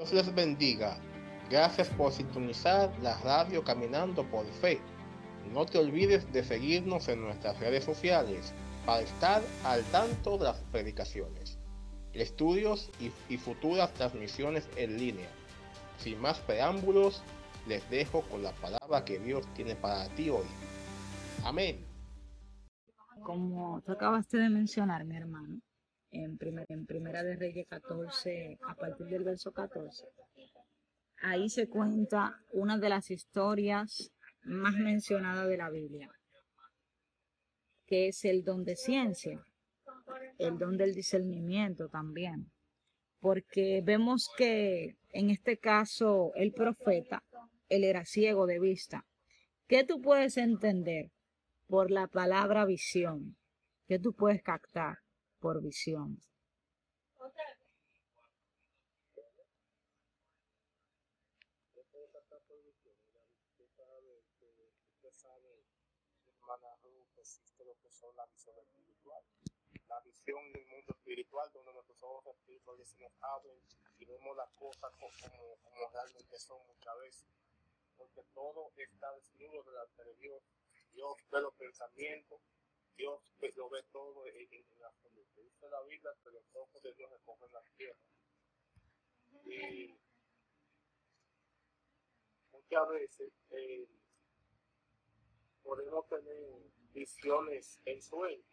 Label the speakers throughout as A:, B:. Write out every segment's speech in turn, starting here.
A: Dios les bendiga. Gracias por sintonizar la radio Caminando por Fe. No te olvides de seguirnos en nuestras redes sociales para estar al tanto de las predicaciones, estudios y, y futuras transmisiones en línea. Sin más preámbulos, les dejo con la palabra que Dios tiene para ti hoy. Amén.
B: Como tú acabaste de mencionar, mi hermano, en, Primera de Reyes 14, a partir del verso 14, ahí se cuenta una de las historias más mencionadas de la Biblia, que es el don de ciencia, el don del discernimiento también, porque vemos que en este caso el profeta, él era ciego de vista. ¿Qué tú puedes entender por la palabra visión? ¿Qué tú puedes captar por
C: son la visión. La visión del mundo espiritual, donde nuestros ojos espirituales se nos abren y vemos las cosas como, como realmente son muchas veces. Porque todo está desnudo delante de Dios. Dios ve los pensamientos, Dios lo ve todo en, en, en absoluto. Dice la Biblia que los ojos de Dios recogen la tierra. Y muchas veces eh, podemos tener visiones en sueño,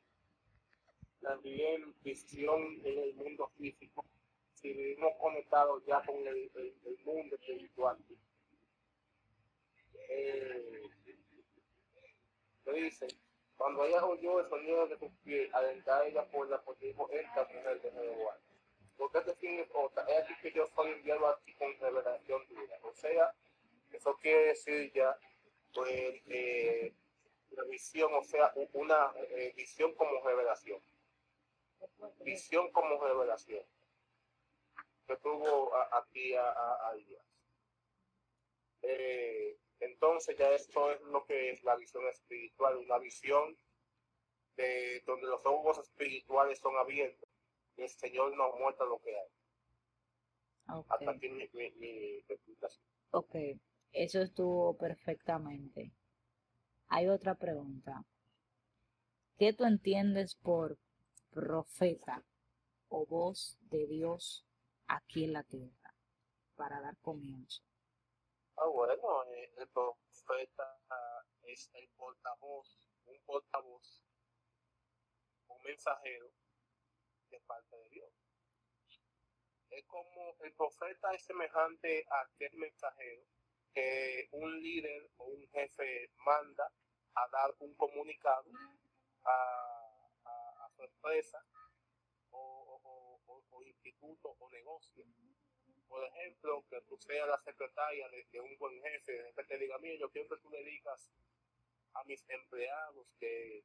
C: también visión en el mundo físico, si vivimos conectados ya con el, mundo espiritual. Eh, dice, cuando ella oyó el sonido de sus pies, adentrar ella por la porque dijo, esta mujer de Jehová. Porque este significa, es aquí que yo soy enviado aquí con revelación dura. O sea, eso quiere decir ya, pues, eh, la visión, o sea, una eh, visión como revelación. Visión como revelación. Que tuvo a, aquí a, a, a eh, entonces ya esto es lo que es la visión espiritual, una visión de donde los ojos espirituales son abiertos y el Señor nos muestra lo que hay.
B: Okay.
C: Hasta aquí mi, mi, mi explicación.
B: Ok, eso estuvo perfectamente. Hay otra pregunta. ¿Qué tú entiendes por profeta o voz de Dios aquí en la tierra para dar comienzo?
C: Ah, bueno, eh, el profeta es el portavoz, un portavoz, un mensajero de parte de Dios. Es como el profeta es semejante a aquel mensajero que un líder o un jefe manda a dar un comunicado a, a, su empresa o, o, o, instituto o negocio. Por ejemplo, que tú seas la secretaria de, de un buen jefe, que te diga, mira, yo quiero que tú le digas a mis empleados que,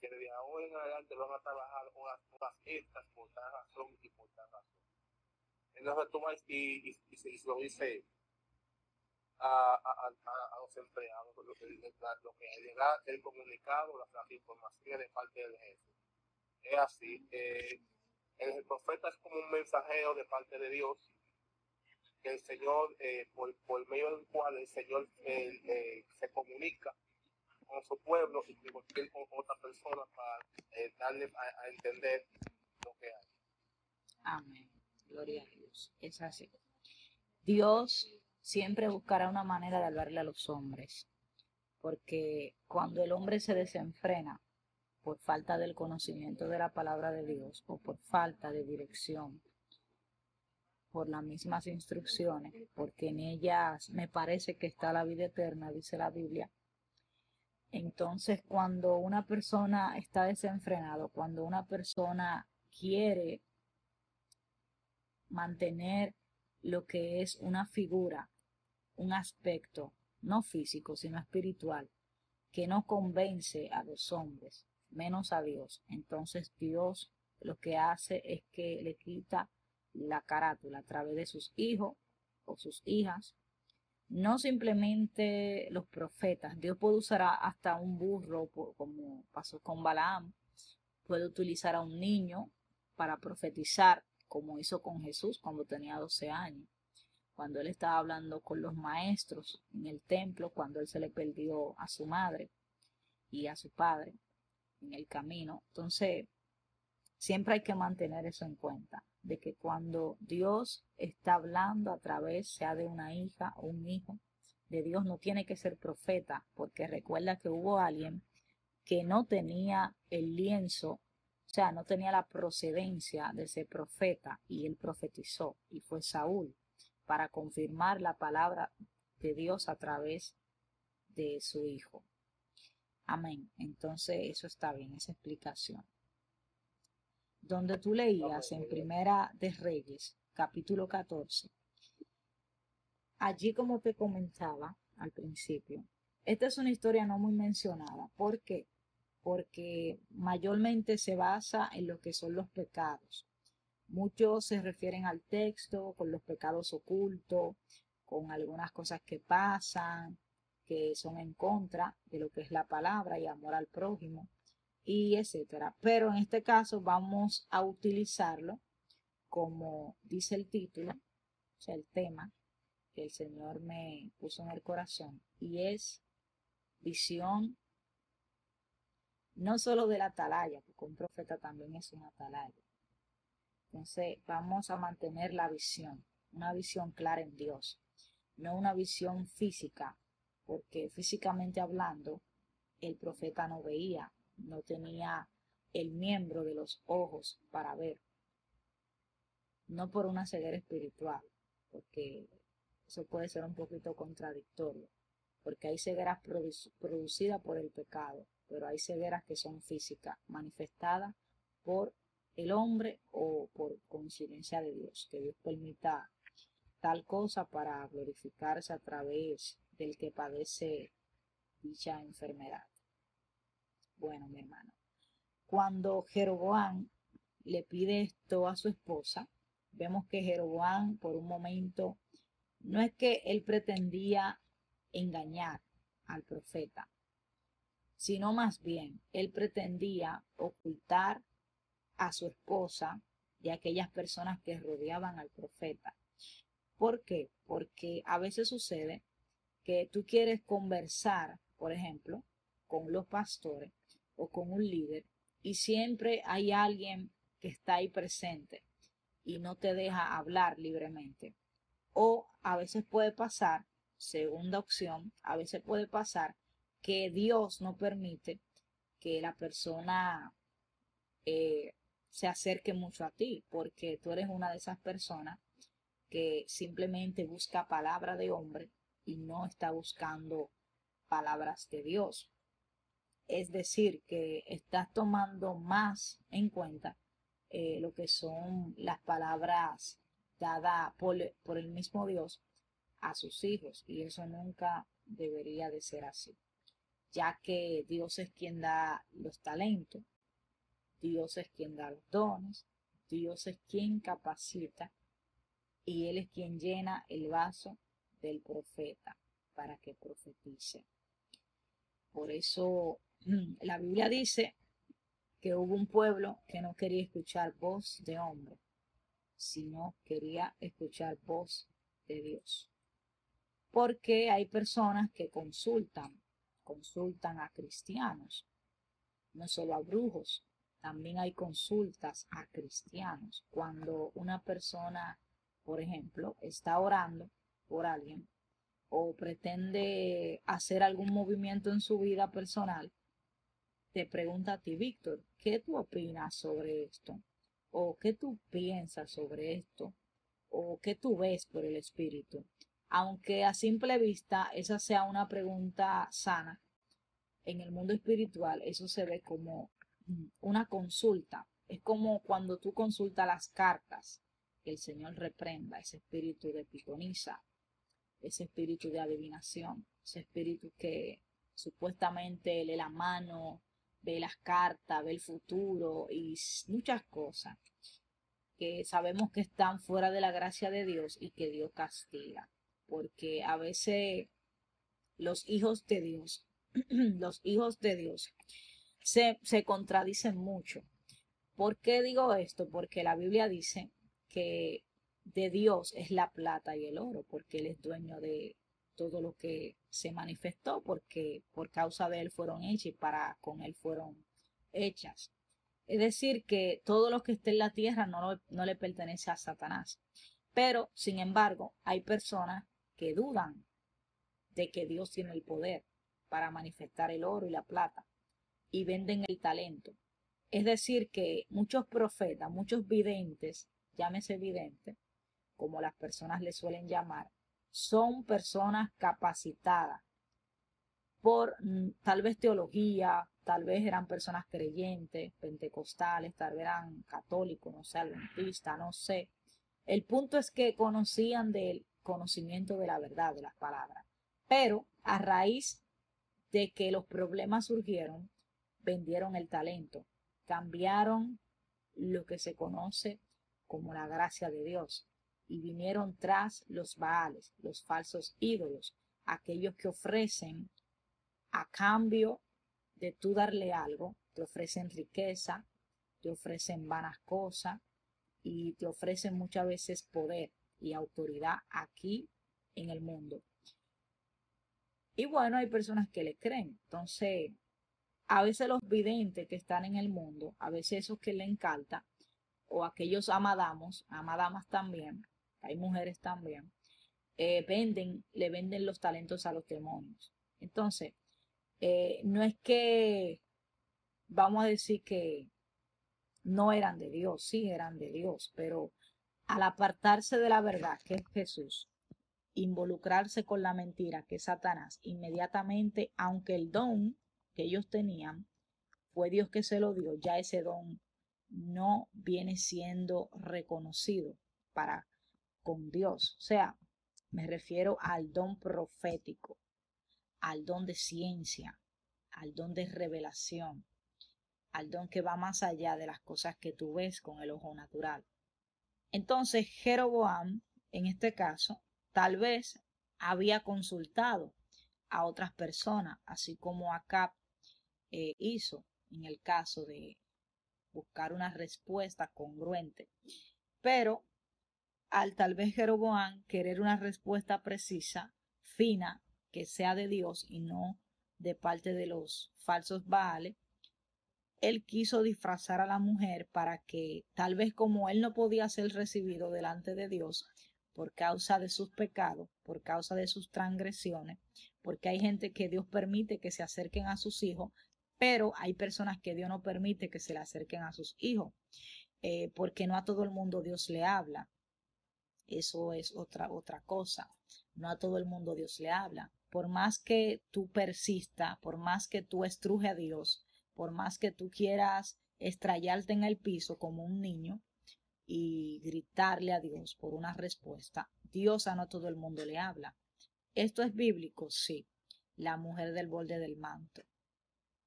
C: que desde ahora en adelante van a trabajar horas, horas extras por tal razón y por tal razón. Entonces tú vas y, y, se lo dice a, a, a, a los empleados, lo que, lo que llega el comunicado, las, las informaciones de parte del jefe. Es así, eh, el profeta es como un mensajero de parte de Dios, que el Señor, eh, por, medio del cual el Señor eh, eh, se comunica con su pueblo y con cualquier otra persona para darle a, a entender lo que hay.
B: Amén. Gloria a Dios. Es así. Dios siempre buscará una manera de hablarle a los hombres, porque cuando el hombre se desenfrena por falta del conocimiento de la palabra de Dios o por falta de dirección, por las mismas instrucciones, porque en ellas me parece que está la vida eterna, dice la Biblia. Entonces, cuando una persona está desenfrenado, cuando una persona quiere mantener lo que es una figura un aspecto no físico, sino espiritual, que no convence a los hombres, menos a Dios. Entonces Dios lo que hace es que le quita la carátula a través de sus hijos o sus hijas. No simplemente los profetas, Dios puede usar hasta un burro, como pasó con Balaam, puede utilizar a un niño para profetizar, como hizo con Jesús cuando tenía 12 años cuando él estaba hablando con los maestros en el templo, cuando él se le perdió a su madre y a su padre en el camino. Entonces, siempre hay que mantener eso en cuenta, de que cuando Dios está hablando a través, sea de una hija o un hijo, de Dios no tiene que ser profeta, porque recuerda que hubo alguien que no tenía el lienzo, o sea, no tenía la procedencia de ser profeta, y él profetizó, y fue Saúl, para confirmar la palabra de Dios a través de su hijo. Amén. Entonces, eso está bien, esa explicación. Donde tú leías en Primera de Reyes, capítulo 14, allí como te comentaba al principio, esta es una historia no muy mencionada. ¿Por qué? Porque mayormente se basa en lo que son los pecados. Muchos se refieren al texto con los pecados ocultos, con algunas cosas que pasan, que son en contra de lo que es la palabra y amor al prójimo, y etcétera. Pero en este caso vamos a utilizarlo como dice el título, o sea, el tema que el Señor me puso en el corazón, y es visión no solo de la atalaya, porque un profeta también es un atalaya. Entonces vamos a mantener la visión, una visión clara en Dios, no una visión física porque físicamente hablando, el profeta no veía, no tenía el miembro de los ojos para ver. No por una ceguera espiritual, porque eso puede ser un poquito contradictorio, porque hay cegueras producidas por el pecado, pero hay cegueras que son físicas, manifestadas por el hombre o por coincidencia de Dios, que Dios permita tal cosa para glorificarse a través del que padece dicha enfermedad. Bueno, mi hermano, cuando Jeroboam le pide esto a su esposa, vemos que Jeroboam por un momento no es que él pretendía engañar al profeta, sino más bien él pretendía ocultar a su esposa y a aquellas personas que rodeaban al profeta. ¿Por qué? Porque a veces sucede que tú quieres conversar, por ejemplo, con los pastores o con un líder y siempre hay alguien que está ahí presente y no te deja hablar libremente. O a veces puede pasar, segunda opción, a veces puede pasar que Dios no permite que la persona eh, se acerque mucho a ti, porque tú eres una de esas personas que simplemente busca palabra de hombre y no está buscando palabras de Dios. Es decir, que estás tomando más en cuenta eh, lo que son las palabras dadas por, por el mismo Dios a sus hijos y eso nunca debería de ser así, ya que Dios es quien da los talentos, Dios es quien da los dones, Dios es quien capacita y Él es quien llena el vaso del profeta para que profetice. Por eso la Biblia dice que hubo un pueblo que no quería escuchar voz de hombre, sino quería escuchar voz de Dios. Porque hay personas que consultan, consultan a cristianos, no solo a brujos, también hay consultas a cristianos. Cuando una persona, por ejemplo, está orando por alguien o pretende hacer algún movimiento en su vida personal, te pregunta a ti, Víctor, ¿qué tú opinas sobre esto? ¿O qué tú piensas sobre esto? ¿O qué tú ves por el Espíritu? Aunque a simple vista esa sea una pregunta sana, en el mundo espiritual eso se ve como una consulta. Es como cuando tú consultas las cartas que el Señor reprenda ese espíritu de pitoniza, ese espíritu de adivinación, ese espíritu que supuestamente lee la mano, ve las cartas, ve el futuro y muchas cosas que sabemos que están fuera de la gracia de Dios y que Dios castiga. Porque a veces los hijos de Dios, los hijos de Dios se, se contradicen mucho. ¿Por qué digo esto? Porque la Biblia dice que de Dios es la plata y el oro, porque Él es dueño de todo lo que se manifestó, porque por causa de Él fueron hechas y para con Él fueron hechas. Es decir, que todo lo que esté en la tierra no, no le pertenece a Satanás. Pero, sin embargo, hay personas que dudan de que Dios tiene el poder para manifestar el oro y la plata y venden el talento. Es decir, que muchos profetas, muchos videntes, llámese vidente, como las personas le suelen llamar, son personas capacitadas por mm, tal vez teología, tal vez eran personas creyentes, pentecostales, tal vez eran católicos, no sé, adventistas, no sé. El punto es que conocían del conocimiento de la verdad, de las palabras. Pero a raíz de que los problemas surgieron, vendieron el talento, cambiaron lo que se conoce como la gracia de Dios y vinieron tras los baales, los falsos ídolos, aquellos que ofrecen a cambio de tú darle algo, te ofrecen riqueza, te ofrecen vanas cosas y te ofrecen muchas veces poder y autoridad aquí en el mundo. Y bueno, hay personas que le creen. Entonces, a veces los videntes que están en el mundo, a veces esos que le encanta, o aquellos amadamos, amadamas también, hay mujeres también, eh, venden, le venden los talentos a los demonios. Entonces, eh, no es que vamos a decir que no eran de Dios, sí eran de Dios, pero al apartarse de la verdad, que es Jesús, involucrarse con la mentira, que es Satanás, inmediatamente, aunque el don que ellos tenían fue Dios que se lo dio, ya ese don no viene siendo reconocido para con Dios. O sea, me refiero al don profético, al don de ciencia, al don de revelación, al don que va más allá de las cosas que tú ves con el ojo natural. Entonces, Jeroboam, en este caso, tal vez había consultado a otras personas, así como Acab eh, hizo en el caso de buscar una respuesta congruente. Pero al tal vez Jeroboam querer una respuesta precisa, fina, que sea de Dios y no de parte de los falsos Baales, él quiso disfrazar a la mujer para que tal vez como él no podía ser recibido delante de Dios por causa de sus pecados, por causa de sus transgresiones, porque hay gente que Dios permite que se acerquen a sus hijos, pero hay personas que Dios no permite que se le acerquen a sus hijos, eh, porque no a todo el mundo Dios le habla. Eso es otra, otra cosa. No a todo el mundo Dios le habla. Por más que tú persista, por más que tú estruje a Dios, por más que tú quieras estrellarte en el piso como un niño y gritarle a Dios por una respuesta, Dios a no todo el mundo le habla. ¿Esto es bíblico? Sí. La mujer del borde del manto.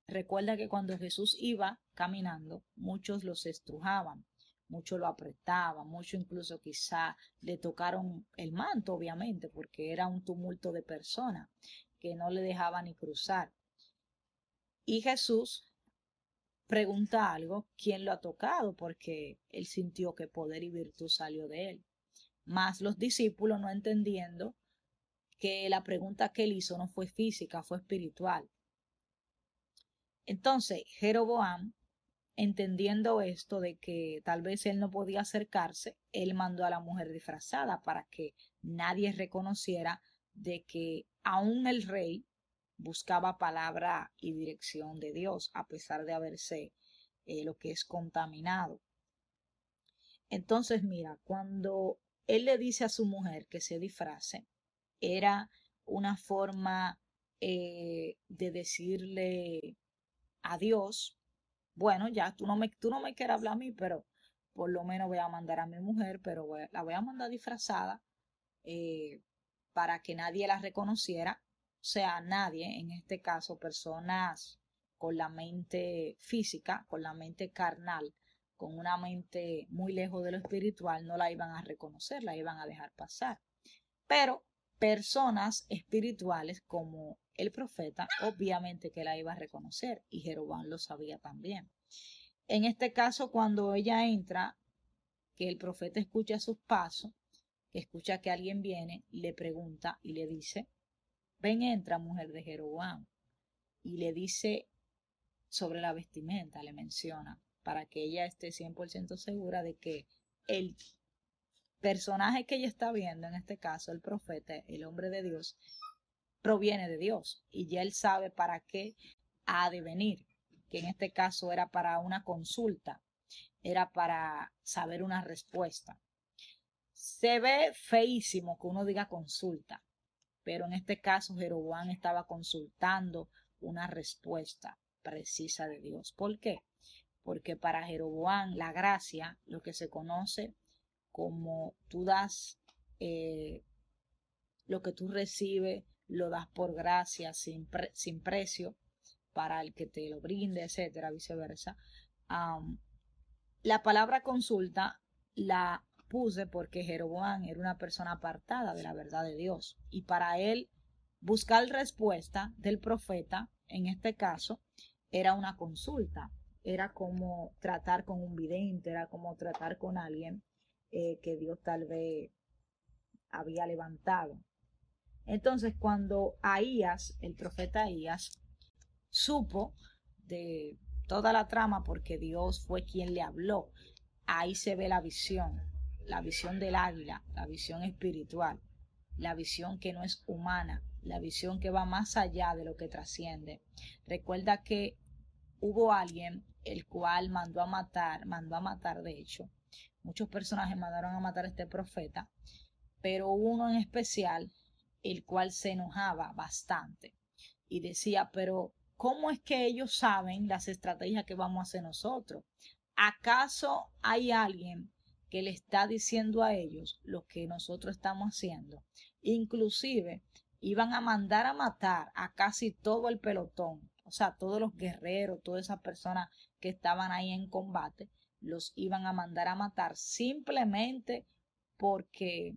B: Recuerda que cuando Jesús iba caminando, muchos los estrujaban, mucho lo apretaban, mucho incluso quizá le tocaron el manto, obviamente, porque era un tumulto de personas que no le dejaban ni cruzar. Y Jesús pregunta algo, ¿quién lo ha tocado? Porque él sintió que poder y virtud salió de él. Más los discípulos no entendiendo que la pregunta que él hizo no fue física, fue espiritual. Entonces, Jeroboam entendiendo esto de que tal vez él no podía acercarse, él mandó a la mujer disfrazada para que nadie reconociera de que aún el rey buscaba palabra y dirección de Dios, a pesar de haberse eh, lo que es contaminado. Entonces, mira, cuando él le dice a su mujer que se disfrace, era una forma eh, de decirle a Dios bueno, ya tú no me, tú no me quieres hablar a mí, pero por lo menos voy a mandar a mi mujer, pero la voy a mandar disfrazada eh, para que nadie la reconociera, o sea, nadie, en este caso, personas con la mente física, con la mente carnal, con una mente muy lejos de lo espiritual, no la iban a reconocer, la iban a dejar pasar. Pero personas espirituales como el profeta, obviamente que la iba a reconocer y Jeroboam lo sabía también. En este caso, cuando ella entra, que el profeta escucha sus pasos, escucha que alguien viene, le pregunta y le dice, ven, entra, mujer de Jeroboam. Y le dice sobre la vestimenta, le menciona, para que ella esté 100% segura de que el personaje que ella está viendo, en este caso el profeta, el hombre de Dios, proviene de Dios y ya él sabe para qué ha de venir, que en este caso era para una consulta, era para saber una respuesta. Se ve feísimo que uno diga consulta, pero en este caso Jeroboam estaba consultando una respuesta precisa de Dios. ¿Por qué? Porque para Jeroboam la gracia, lo que se conoce como tú das eh, lo que tú recibes, lo das por gracia sin, sin precio para el que te lo brinde, etcétera, viceversa. la palabra consulta la puse porque Jeroboam era una persona apartada de la verdad de Dios y para él buscar respuesta del profeta, en este caso, era una consulta, era como tratar con un vidente, era como tratar con alguien eh, que Dios tal vez había levantado. Entonces, cuando Ahías, el profeta Ahías, supo de toda la trama porque Dios fue quien le habló, ahí se ve la visión, la visión del águila, la visión espiritual, la visión que no es humana, la visión que va más allá de lo que trasciende. Recuerda que hubo alguien el cual mandó a matar, mandó a matar de hecho, muchos personajes mandaron a matar a este profeta, pero uno en especial, el cual se enojaba bastante y decía, pero ¿cómo es que ellos saben las estrategias que vamos a hacer nosotros? ¿Acaso hay alguien que le está diciendo a ellos lo que nosotros estamos haciendo? Inclusive iban a mandar a matar a casi todo el pelotón, o sea, todos los guerreros, todas esas personas que estaban ahí en combate, los iban a mandar a matar simplemente porque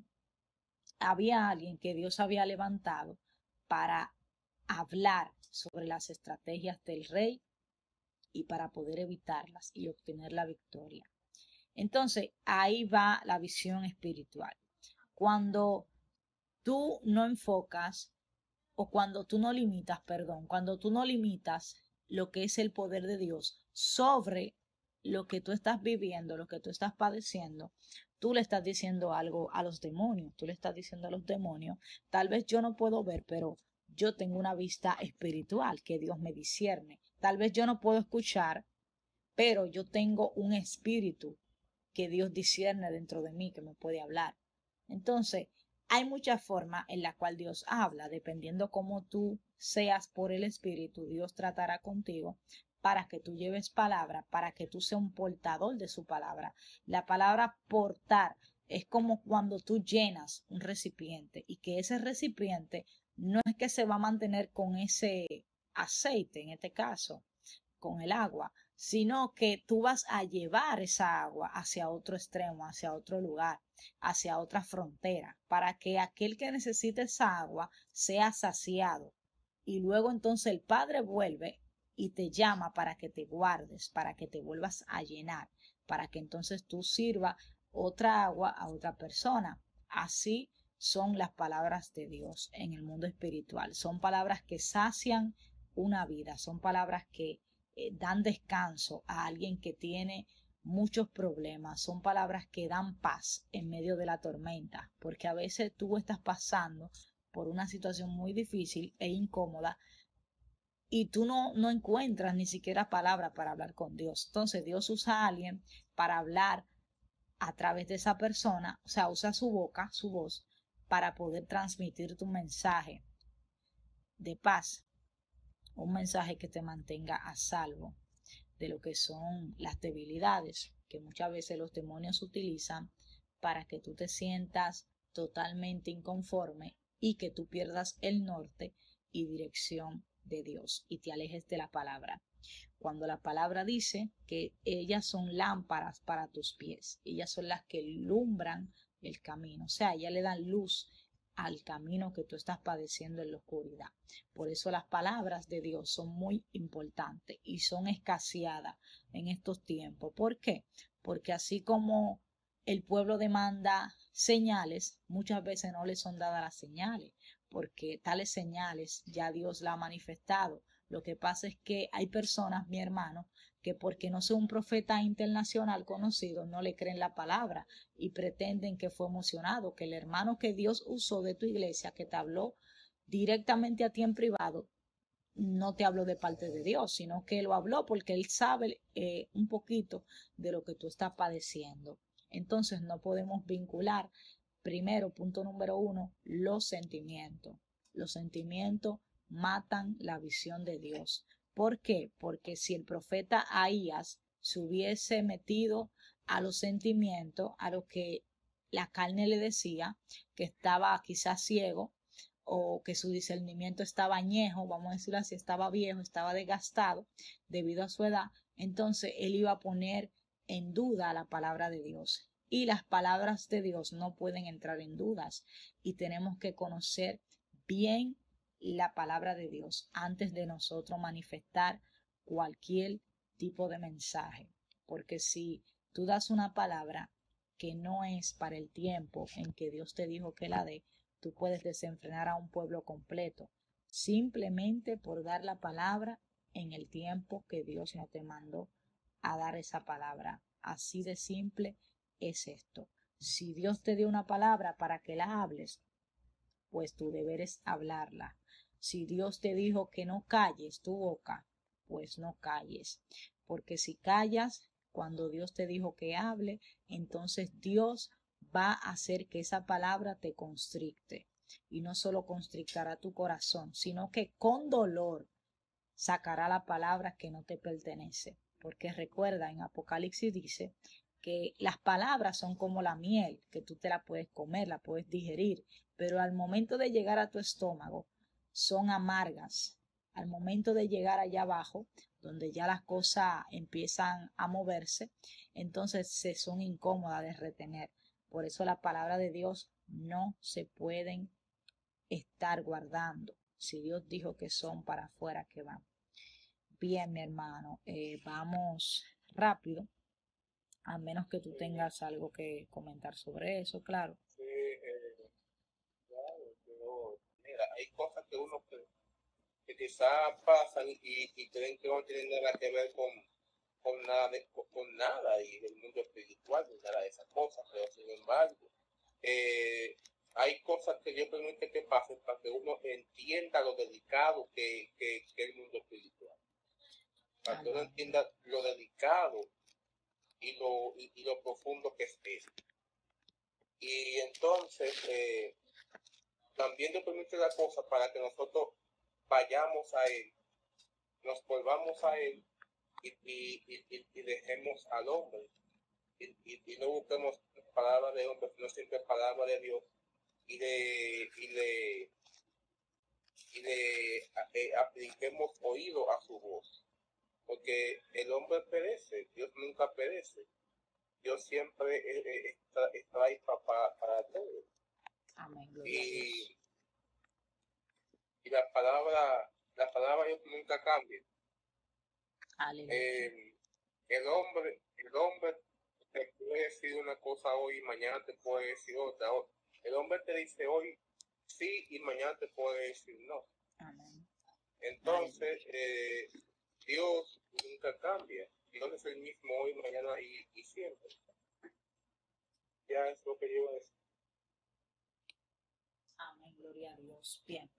B: había alguien que Dios había levantado para hablar sobre las estrategias del rey y para poder evitarlas y obtener la victoria. Entonces, ahí va la visión espiritual. Cuando tú no enfocas o cuando tú no limitas, perdón, cuando tú no limitas lo que es el poder de Dios sobre lo que tú estás viviendo, lo que tú estás padeciendo, tú le estás diciendo algo a los demonios, tú le estás diciendo a los demonios, tal vez yo no puedo ver, pero yo tengo una vista espiritual que Dios me discierne. Tal vez yo no puedo escuchar, pero yo tengo un espíritu que Dios discierne dentro de mí, que me puede hablar. Entonces, hay muchas formas en la cual Dios habla, dependiendo cómo tú seas por el Espíritu, Dios tratará contigo, para que tú lleves palabra, para que tú seas un portador de su palabra. La palabra portar es como cuando tú llenas un recipiente y que ese recipiente no es que se va a mantener con ese aceite, en este caso, con el agua, sino que tú vas a llevar esa agua hacia otro extremo, hacia otro lugar, hacia otra frontera, para que aquel que necesite esa agua sea saciado. Y luego entonces el Padre vuelve y te llama para que te guardes, para que te vuelvas a llenar, para que entonces tú sirva otra agua a otra persona. Así son las palabras de Dios en el mundo espiritual. Son palabras que sacian una vida, son palabras que eh, dan descanso a alguien que tiene muchos problemas, son palabras que dan paz en medio de la tormenta, porque a veces tú estás pasando por una situación muy difícil e incómoda y tú no, no encuentras ni siquiera palabra para hablar con Dios. Entonces Dios usa a alguien para hablar a través de esa persona, o sea, usa su boca, su voz, para poder transmitir tu mensaje de paz, un mensaje que te mantenga a salvo de lo que son las debilidades que muchas veces los demonios utilizan para que tú te sientas totalmente inconforme y que tú pierdas el norte y dirección de Dios y te alejes de la palabra. Cuando la palabra dice que ellas son lámparas para tus pies, ellas son las que lumbran el camino, o sea, ellas le dan luz al camino que tú estás padeciendo en la oscuridad. Por eso las palabras de Dios son muy importantes y son escaseadas en estos tiempos. ¿Por qué? Porque así como el pueblo demanda señales, muchas veces no le son dadas las señales, porque tales señales ya Dios la ha manifestado. Lo que pasa es que hay personas, mi hermano, que porque no sea un profeta internacional conocido, no le creen la palabra y pretenden que fue emocionado, que el hermano que Dios usó de tu iglesia, que te habló directamente a ti en privado, no te habló de parte de Dios, sino que lo habló porque él sabe eh, un poquito de lo que tú estás padeciendo. Entonces no podemos vincular, primero, punto número uno, los sentimientos. Los sentimientos matan la visión de Dios. ¿Por qué? Porque si el profeta Ahías se hubiese metido a los sentimientos, a lo que la carne le decía, que estaba quizás ciego o que su discernimiento estaba añejo, vamos a decirlo así, estaba viejo, estaba desgastado debido a su edad, entonces él iba a poner en duda la palabra de Dios. Y las palabras de Dios no pueden entrar en dudas y tenemos que conocer bien la palabra de Dios antes de nosotros manifestar cualquier tipo de mensaje. Porque si tú das una palabra que no es para el tiempo en que Dios te dijo que la dé, tú puedes desenfrenar a un pueblo completo simplemente por dar la palabra en el tiempo que Dios no te mandó a dar esa palabra. Así de simple es esto. Si Dios te dio una palabra para que la hables, pues tu deber es hablarla. Si Dios te dijo que no calles tu boca, pues no calles. Porque si callas cuando Dios te dijo que hable, entonces Dios va a hacer que esa palabra te constricte. Y no solo constrictará tu corazón, sino que con dolor sacará la palabra que no te pertenece. Porque recuerda, en Apocalipsis dice que las palabras son como la miel, que tú te la puedes comer, la puedes digerir, pero al momento de llegar a tu estómago, son amargas. Al momento de llegar allá abajo, donde ya las cosas empiezan a moverse, entonces se son incómodas de retener. Por eso la palabra de Dios no se pueden estar guardando. Si Dios dijo que son para afuera que van. Bien, mi hermano, eh, vamos rápido, a menos que tú tengas algo que comentar sobre eso, claro.
C: Hay cosas que uno que, quizás pasan y, creen que no tienen nada que ver con, con nada, con, nada y el mundo espiritual, nada de esas cosas, pero sin embargo, eh, hay cosas que yo permito que pasen para que uno entienda lo delicado que, que, que el mundo espiritual. Para que uno entienda lo delicado y lo, y, lo profundo que es esto. Y entonces, eh, también Dios permite la cosa para que nosotros vayamos a Él, nos volvamos a Él y, dejemos al hombre. Y, no busquemos palabras de hombre, sino siempre palabra de Dios. Y le, y le, y le eh, apliquemos oído a su voz. Porque el hombre perece, Dios nunca perece. Dios siempre eh, eh, está, ahí para, para todos y, y, la palabra, la palabra nunca cambia. Eh, el hombre, el hombre te puede decir una cosa hoy y mañana te puede decir otra. El hombre te dice hoy sí y mañana te puede decir no. Entonces, eh, Dios nunca cambia. Dios es el mismo hoy, mañana y, y siempre. Ya es lo que yo a decir
B: gloria a Dios. Bien,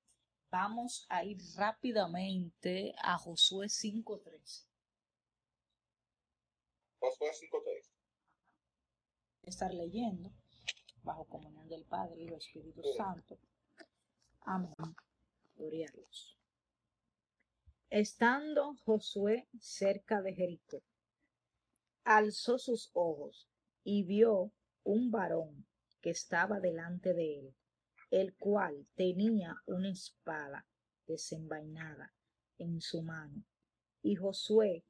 B: vamos a ir rápidamente a Josué 5.3.
C: Josué 5.3.
B: Estar leyendo bajo comunión del Padre y del Espíritu Santo. Amén. Gloria a Dios. Estando Josué cerca de Jericó, alzó sus ojos y vio un varón que estaba delante de él, el cual tenía una espada desenvainada en su mano. Y Josué,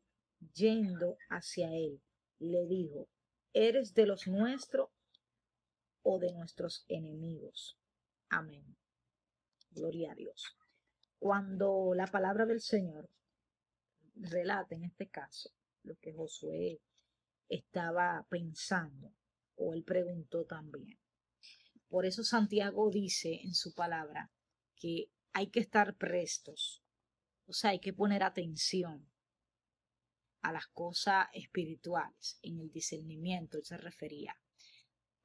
B: yendo hacia él, le dijo, ¿eres de los nuestros o de nuestros enemigos? Amén. Gloria a Dios. Cuando la palabra del Señor relata en este caso lo que Josué estaba pensando, o él preguntó también. Por eso Santiago dice en su palabra que hay que estar prestos, o sea, hay que poner atención a las cosas espirituales, en el discernimiento, él se refería.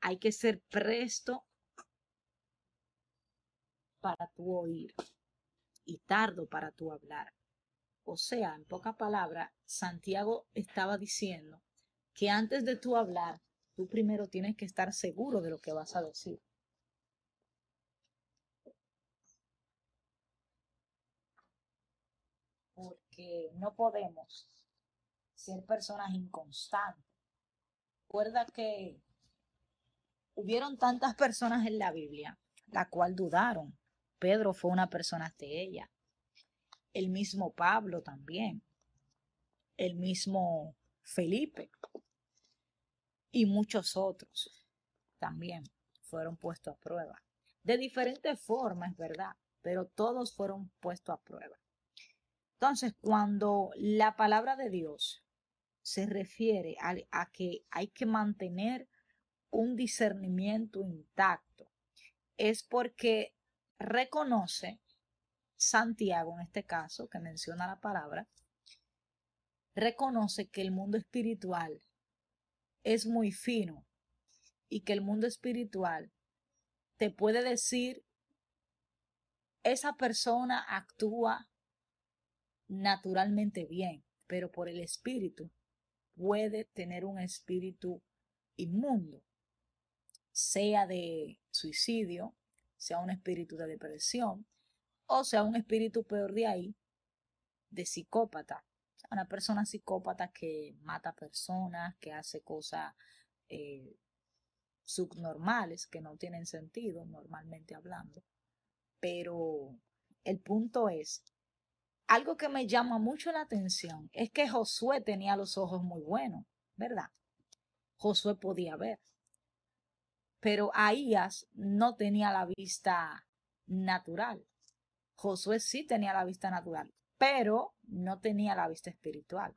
B: Hay que ser presto para tu oír y tardo para tu hablar. O sea, en poca palabra, Santiago estaba diciendo que antes de tu hablar, tú primero tienes que estar seguro de lo que vas a decir. Porque no podemos ser personas inconstantes. Recuerda que hubieron tantas personas en la Biblia, la cual dudaron. Pedro fue una persona de ella. El mismo Pablo también. El mismo Felipe. Y muchos otros también fueron puestos a prueba. De diferentes formas, ¿verdad? Pero todos fueron puestos a prueba. Entonces, cuando la palabra de Dios se refiere a, que hay que mantener un discernimiento intacto. Es porque reconoce Santiago, en este caso, que menciona la palabra, reconoce que el mundo espiritual es muy fino y que el mundo espiritual te puede decir, esa persona actúa naturalmente bien, pero por el espíritu puede tener un espíritu inmundo, sea de suicidio, sea un espíritu de depresión, o sea un espíritu peor de ahí, de psicópata. Una persona psicópata que mata personas, que hace cosas eh, subnormales, que no tienen sentido, normalmente hablando. Pero el punto es algo que me llama mucho la atención es que Josué tenía los ojos muy buenos, ¿verdad? Josué podía ver. Pero Ahías no tenía la vista natural. Josué sí tenía la vista natural, pero no tenía la vista espiritual.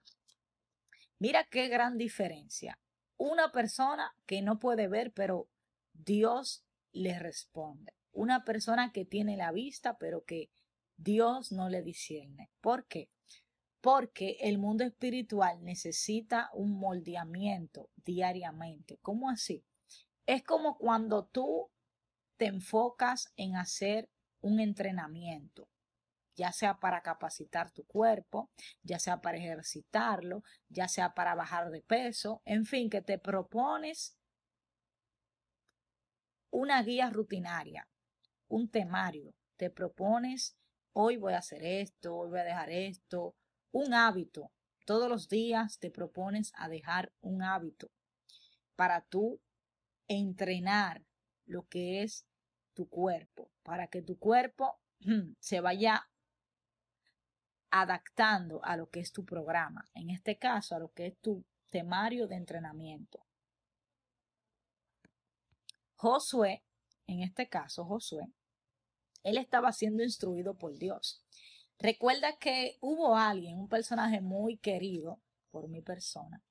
B: Mira qué gran diferencia. Una persona que no puede ver, pero Dios le responde. Una persona que tiene la vista, pero que Dios no le discierne. ¿Por qué? Porque el mundo espiritual necesita un moldeamiento diariamente. ¿Cómo así? Es como cuando tú te enfocas en hacer un entrenamiento, ya sea para capacitar tu cuerpo, ya sea para ejercitarlo, ya sea para bajar de peso, en fin, que te propones una guía rutinaria, un temario, te propones hoy voy a hacer esto, hoy voy a dejar esto, un hábito. Todos los días te propones a dejar un hábito para tú entrenar lo que es tu cuerpo, para que tu cuerpo se vaya adaptando a lo que es tu programa, en este caso a lo que es tu temario de entrenamiento. Josué, en este caso Josué, él estaba siendo instruido por Dios. Recuerda que hubo alguien, un personaje muy querido por mi persona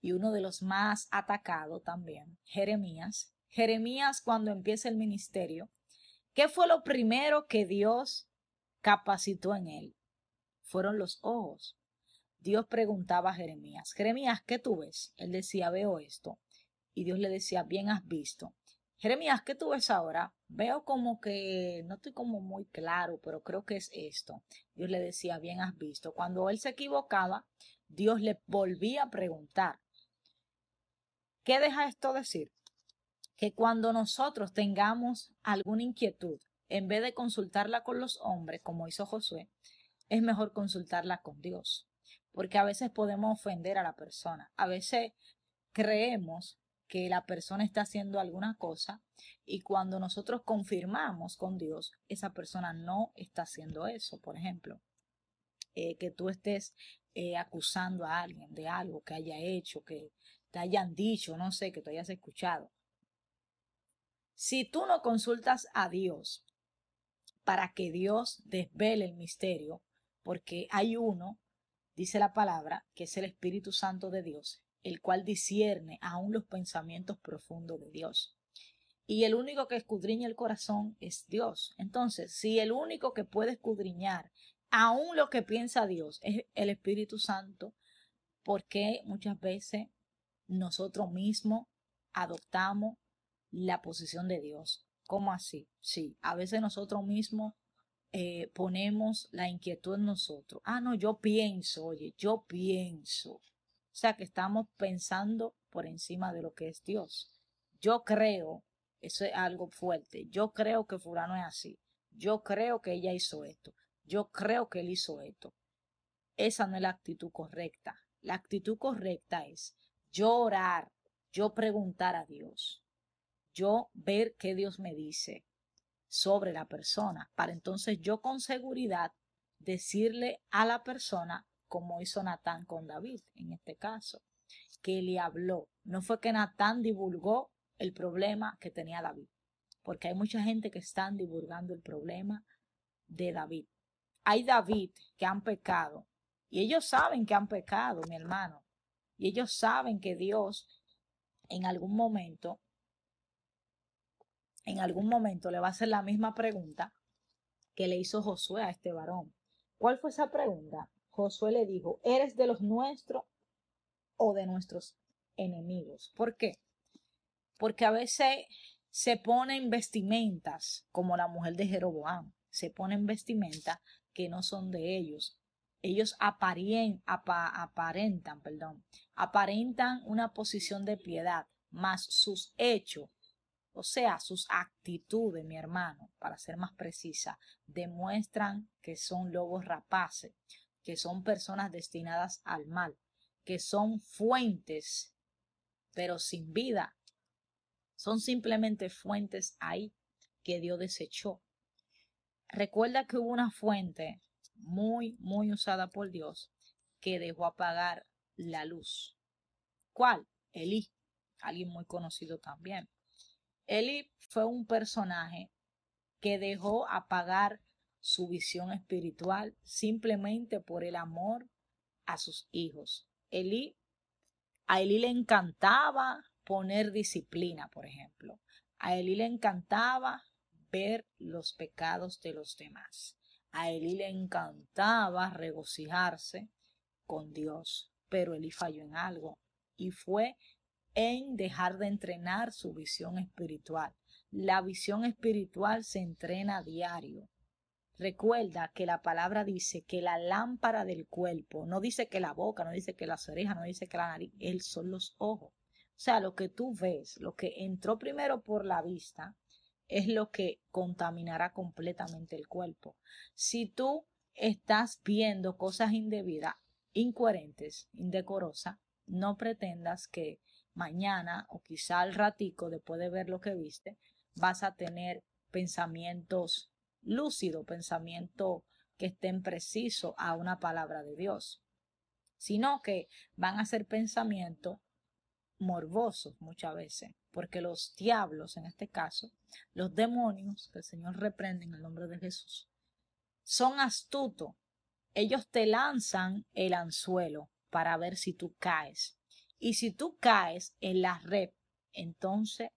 B: y uno de los más atacados también, Jeremías. Jeremías cuando empieza el ministerio, ¿qué fue lo primero que Dios capacitó en él? Fueron los ojos. Dios preguntaba a Jeremías, Jeremías, ¿qué tú ves? Él decía, veo esto. Y Dios le decía, bien has visto. Jeremías, ¿qué tú ves ahora? Veo como que no estoy como muy claro, pero creo que es esto. Dios le decía, bien has visto. Cuando él se equivocaba, Dios le volvía a preguntar. ¿Qué deja esto decir? Que cuando nosotros tengamos alguna inquietud, en vez de consultarla con los hombres, como hizo Josué, es mejor consultarla con Dios. Porque a veces podemos ofender a la persona. A veces creemos que la persona está haciendo alguna cosa y cuando nosotros confirmamos con Dios, esa persona no está haciendo eso. Por ejemplo, eh, que tú estés eh, acusando a alguien de algo que haya hecho, que te hayan dicho, no sé, que tú hayas escuchado. Si tú no consultas a Dios para que Dios desvele el misterio, porque hay uno, dice la palabra, que es el Espíritu Santo de Dios, el cual discierne aún los pensamientos profundos de Dios. Y el único que escudriña el corazón es Dios. Entonces, si el único que puede escudriñar aún lo que piensa Dios es el Espíritu Santo, ¿por qué muchas veces nosotros mismos adoptamos la posición de Dios? ¿Cómo así? Sí, a veces nosotros mismos eh, ponemos la inquietud en nosotros. Ah, no, yo pienso, oye, yo pienso. O sea que estamos pensando por encima de lo que es Dios. Yo creo, eso es algo fuerte. Yo creo que Fulano es así. Yo creo que ella hizo esto. Yo creo que él hizo esto. Esa no es la actitud correcta. La actitud correcta es yo orar, yo preguntar a Dios, yo ver qué Dios me dice sobre la persona, para entonces yo con seguridad decirle a la persona como hizo Natán con David en este caso, que le habló. No fue que Natán divulgó el problema que tenía David, porque hay mucha gente que están divulgando el problema de David hay David que han pecado y ellos saben que han pecado, mi hermano. Y ellos saben que Dios en algún momento, en algún momento le va a hacer la misma pregunta que le hizo Josué a este varón. ¿Cuál fue esa pregunta? Josué le dijo, ¿eres de los nuestros o de nuestros enemigos? ¿Por qué? Porque a veces se ponen vestimentas como la mujer de Jeroboam, se ponen vestimentas que no son de ellos. Ellos aparentan, perdón, aparentan una posición de piedad, mas sus hechos, o sea, sus actitudes, mi hermano, para ser más precisa, demuestran que son lobos rapaces, que son personas destinadas al mal, que son fuentes, pero sin vida. Son simplemente fuentes ahí que Dios desechó Recuerda que hubo una fuente muy, muy usada por Dios que dejó apagar la luz. ¿Cuál? Elí, alguien muy conocido también. Elí fue un personaje que dejó apagar su visión espiritual simplemente por el amor a sus hijos. Elí, a Elí le encantaba poner disciplina, por ejemplo. A Elí le encantaba ver los pecados de los demás. A Elí le encantaba regocijarse con Dios, pero Elí falló en algo y fue en dejar de entrenar su visión espiritual. La visión espiritual se entrena a diario. Recuerda que la palabra dice que la lámpara del cuerpo, no dice que la boca, no dice que las orejas, no dice que la nariz, él son los ojos. O sea, lo que tú ves, lo que entró primero por la vista, es lo que contaminará completamente el cuerpo. Si tú estás viendo cosas indebidas, incoherentes, indecorosas, no pretendas que mañana o quizá al ratico después de ver lo que viste, vas a tener pensamientos lúcidos, pensamientos que estén precisos a una palabra de Dios, sino que van a ser pensamientos morbosos muchas veces, porque los diablos, en este caso, los demonios, que el Señor reprende en el nombre de Jesús, son astutos. Ellos te lanzan el anzuelo para ver si tú caes. Y si tú caes en la red, entonces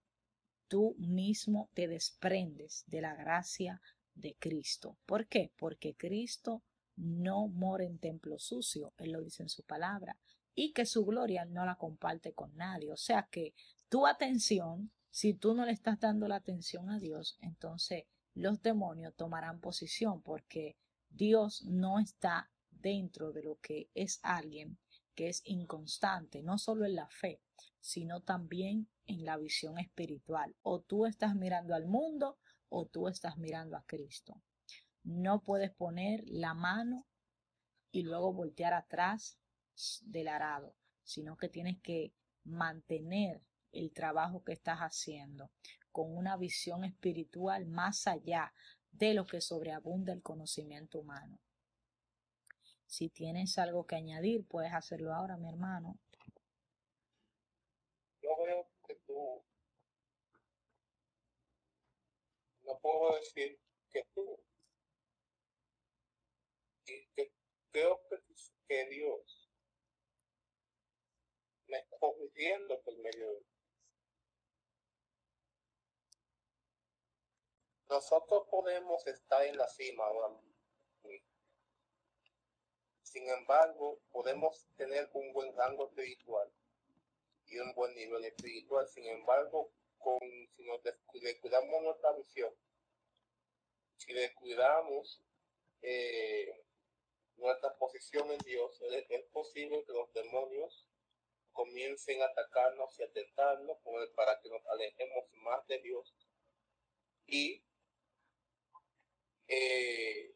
B: tú mismo te desprendes de la gracia de Cristo. ¿Por qué? Porque Cristo no mora en templo sucio, Él lo dice en su palabra, y que su gloria no la comparte con nadie. O sea que tu atención, si tú no le estás dando la atención a Dios, entonces los demonios tomarán posición porque Dios no está dentro de lo que es alguien que es inconstante, no solo en la fe, sino también en la visión espiritual. O tú estás mirando al mundo o tú estás mirando a Cristo. No puedes poner la mano y luego voltear atrás del arado, sino que tienes que mantener el trabajo que estás haciendo con una visión espiritual más allá de lo que sobreabunda el conocimiento humano. Si tienes algo que añadir, puedes hacerlo ahora, mi hermano.
C: Yo veo que tú no puedo decir que tú que, creo que, Dios corrigiendo por medio de Nosotros podemos estar en la cima ahora mismo. Sin embargo, podemos tener un buen rango espiritual y un buen nivel espiritual. Sin embargo, con, si nos descuidamos nuestra visión, si descuidamos eh, nuestra posición en Dios, es, posible que los demonios comiencen a atacarnos y a tentarnos para que nos alejemos más de Dios y eh,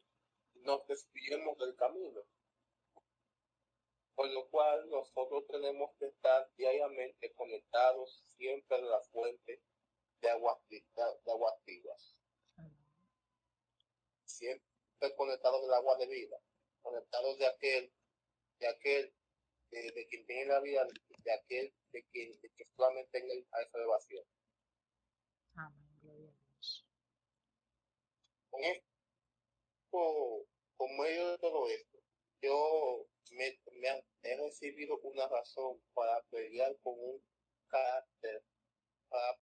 C: nos desviemos del camino. Por lo cual nosotros tenemos que estar diariamente conectados siempre la fuente de aguas, de, aguas vivas. Siempre conectados al agua de vida, conectados de aquel, de aquel, de, quien tiene la vida, de aquel, de quien, que solamente tenga esa elevación. Con esto, por medio de todo esto, yo me, he recibido una razón para pelear con un carácter, para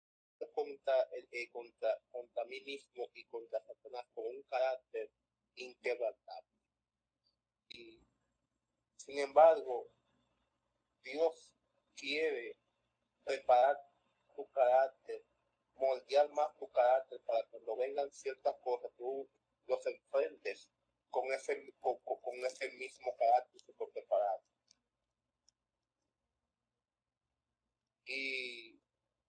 C: contra, eh, contra, contra mí mismo y contra Satanás con un carácter inquebrantable. Y sin embargo, Dios quiere preparar tu carácter, moldear más tu carácter para cuando vengan ciertas cosas, tú los enfrentes con ese, con, con ese mismo carácter super preparado. Y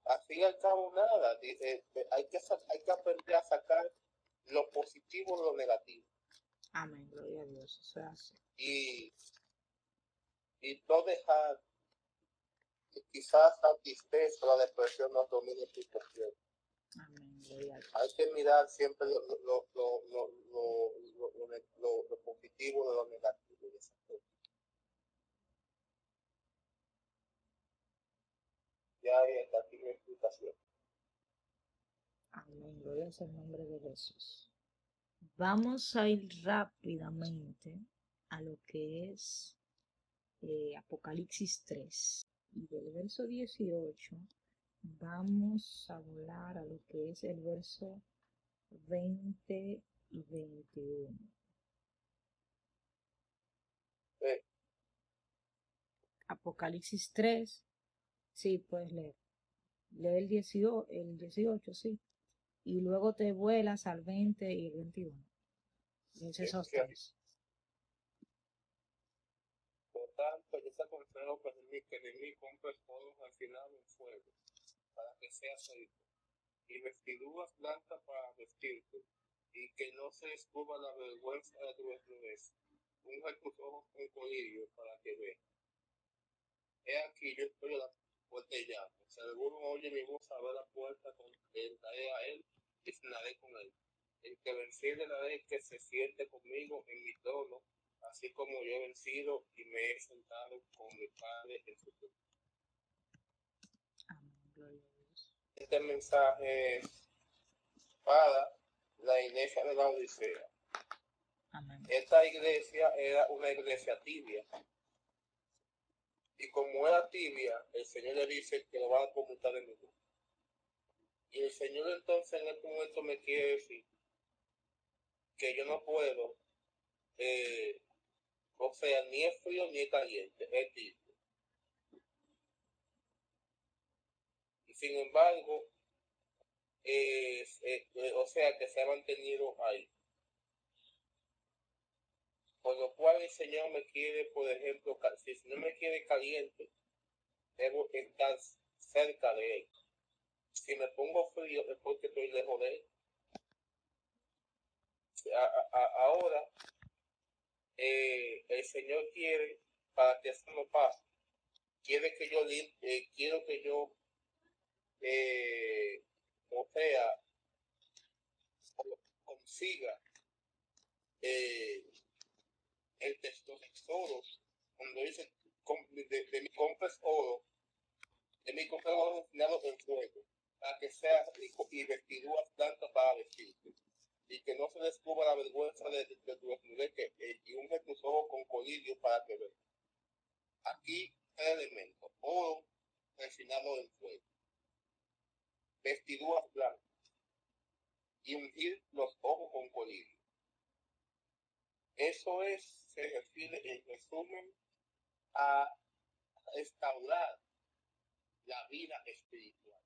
C: así al cabo nada, eh, eh, hay, que, hay que aprender a sacar lo positivo de lo negativo.
B: Amén, gloria a Dios, eso.
C: Y, y no dejar quizás la tristeza o la depresión no domine tu situación. Hay que mirar siempre lo, lo, lo, lo, positivo de lo negativo de está aquí mi explicación.
B: Amén, gloria al nombre de Jesús. Vamos a ir rápidamente a lo que es eh, Apocalipsis 3 y del verso 18 Vamos a volar a lo que es el verso 20 y 21. Apocalipsis 3. Sí, puedes leer. Lee el 18, el 18, sí. Y luego te vuelas al 20 y el 21. Es esos tres.
C: Por tanto, yo te aconsejo que de mí compres todos al final un fuego para que seas rico, y vestiduras blancas para vestirte, y que no se descubra la vergüenza de tu desnudez. Unge tus ojos con colirio para que veas. He aquí, yo estoy a la llamo. Si alguno oye mi voz, abre la puerta, entraré a él y cenaré con él. El que venciere la ley que se siente conmigo en mi trono, así como yo he vencido y me he sentado con mi Padre en su trono. Este mensaje es para la iglesia de la Odisea. Esta iglesia era una iglesia tibia. Y como era tibia, el Señor le dice que lo va a conmutar en nuevo. Y el Señor entonces en este momento me quiere decir que yo no puedo, eh, o sea, ni es frío ni es caliente, es tibio. Sin embargo, eh, o sea que se ha mantenido ahí. Por lo cual el Señor me quiere, por ejemplo, si no me quiere caliente, debo estar cerca de Él. Si me pongo frío es porque estoy lejos de Él. ahora, eh, el Señor quiere, para que eso no pase, quiere que yo, eh, quiero que yo eh, o sea, consiga eh, el testosteros, cuando dice de, de, mi compras oro, de mi compras oro destinado en fuego, para que sea rico y vestiduras tanto para vestirte, y que no se descubra la vergüenza de, de, tu desnudez, y unge tus ojos con colirio para que veas. Aquí el elemento, oro refinado en fuego, vestiduras blancas y ungir los ojos con colirio. Eso es, se refiere en resumen a restaurar la vida espiritual.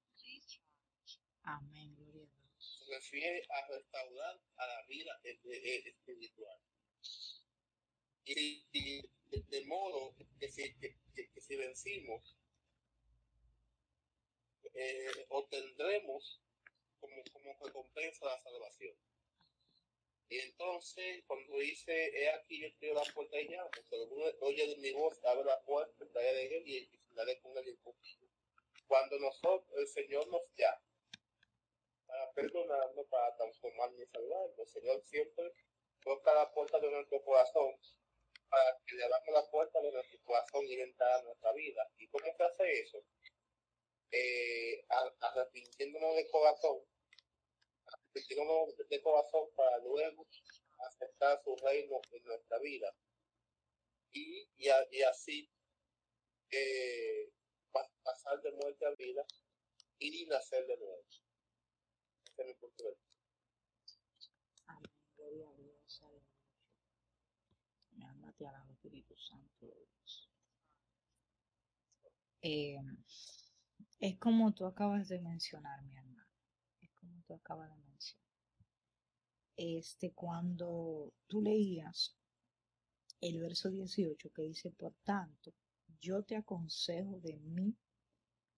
B: Amén, gloria a Dios.
C: Se refiere a restaurar a la vida e- e- e- espiritual. Y, y de, modo que si, que, que- que si vencimos, eh, obtendremos como, como recompensa la salvación. Y entonces, cuando dice, he aquí yo estoy la puerta y llamo, si alguno oye de mi voz, abre la puerta, entraré de él y cenaré con él conmigo. Cuando nosotros, el Señor nos llama para perdonarnos, para transformarnos y salvarnos, el Señor siempre toca la puerta de nuestro corazón para que le abramos la puerta de nuestro corazón y entrar a nuestra vida. ¿Y cómo se hace eso? Eh, arrepintiéndonos de corazón, arrepintiéndonos de corazón para luego aceptar su reino en nuestra vida. Y, y, y así eh, pa- pasar de muerte a vida y nacer de nuevo. Ese es mi punto de vista.
B: A Dios. Mi alma te alaba, Espíritu Santo. Eh, es como tú acabas de mencionar, mi hermano. Es como tú acabas de mencionar. Este, cuando tú leías el verso 18 que dice, por tanto, yo te aconsejo de mí.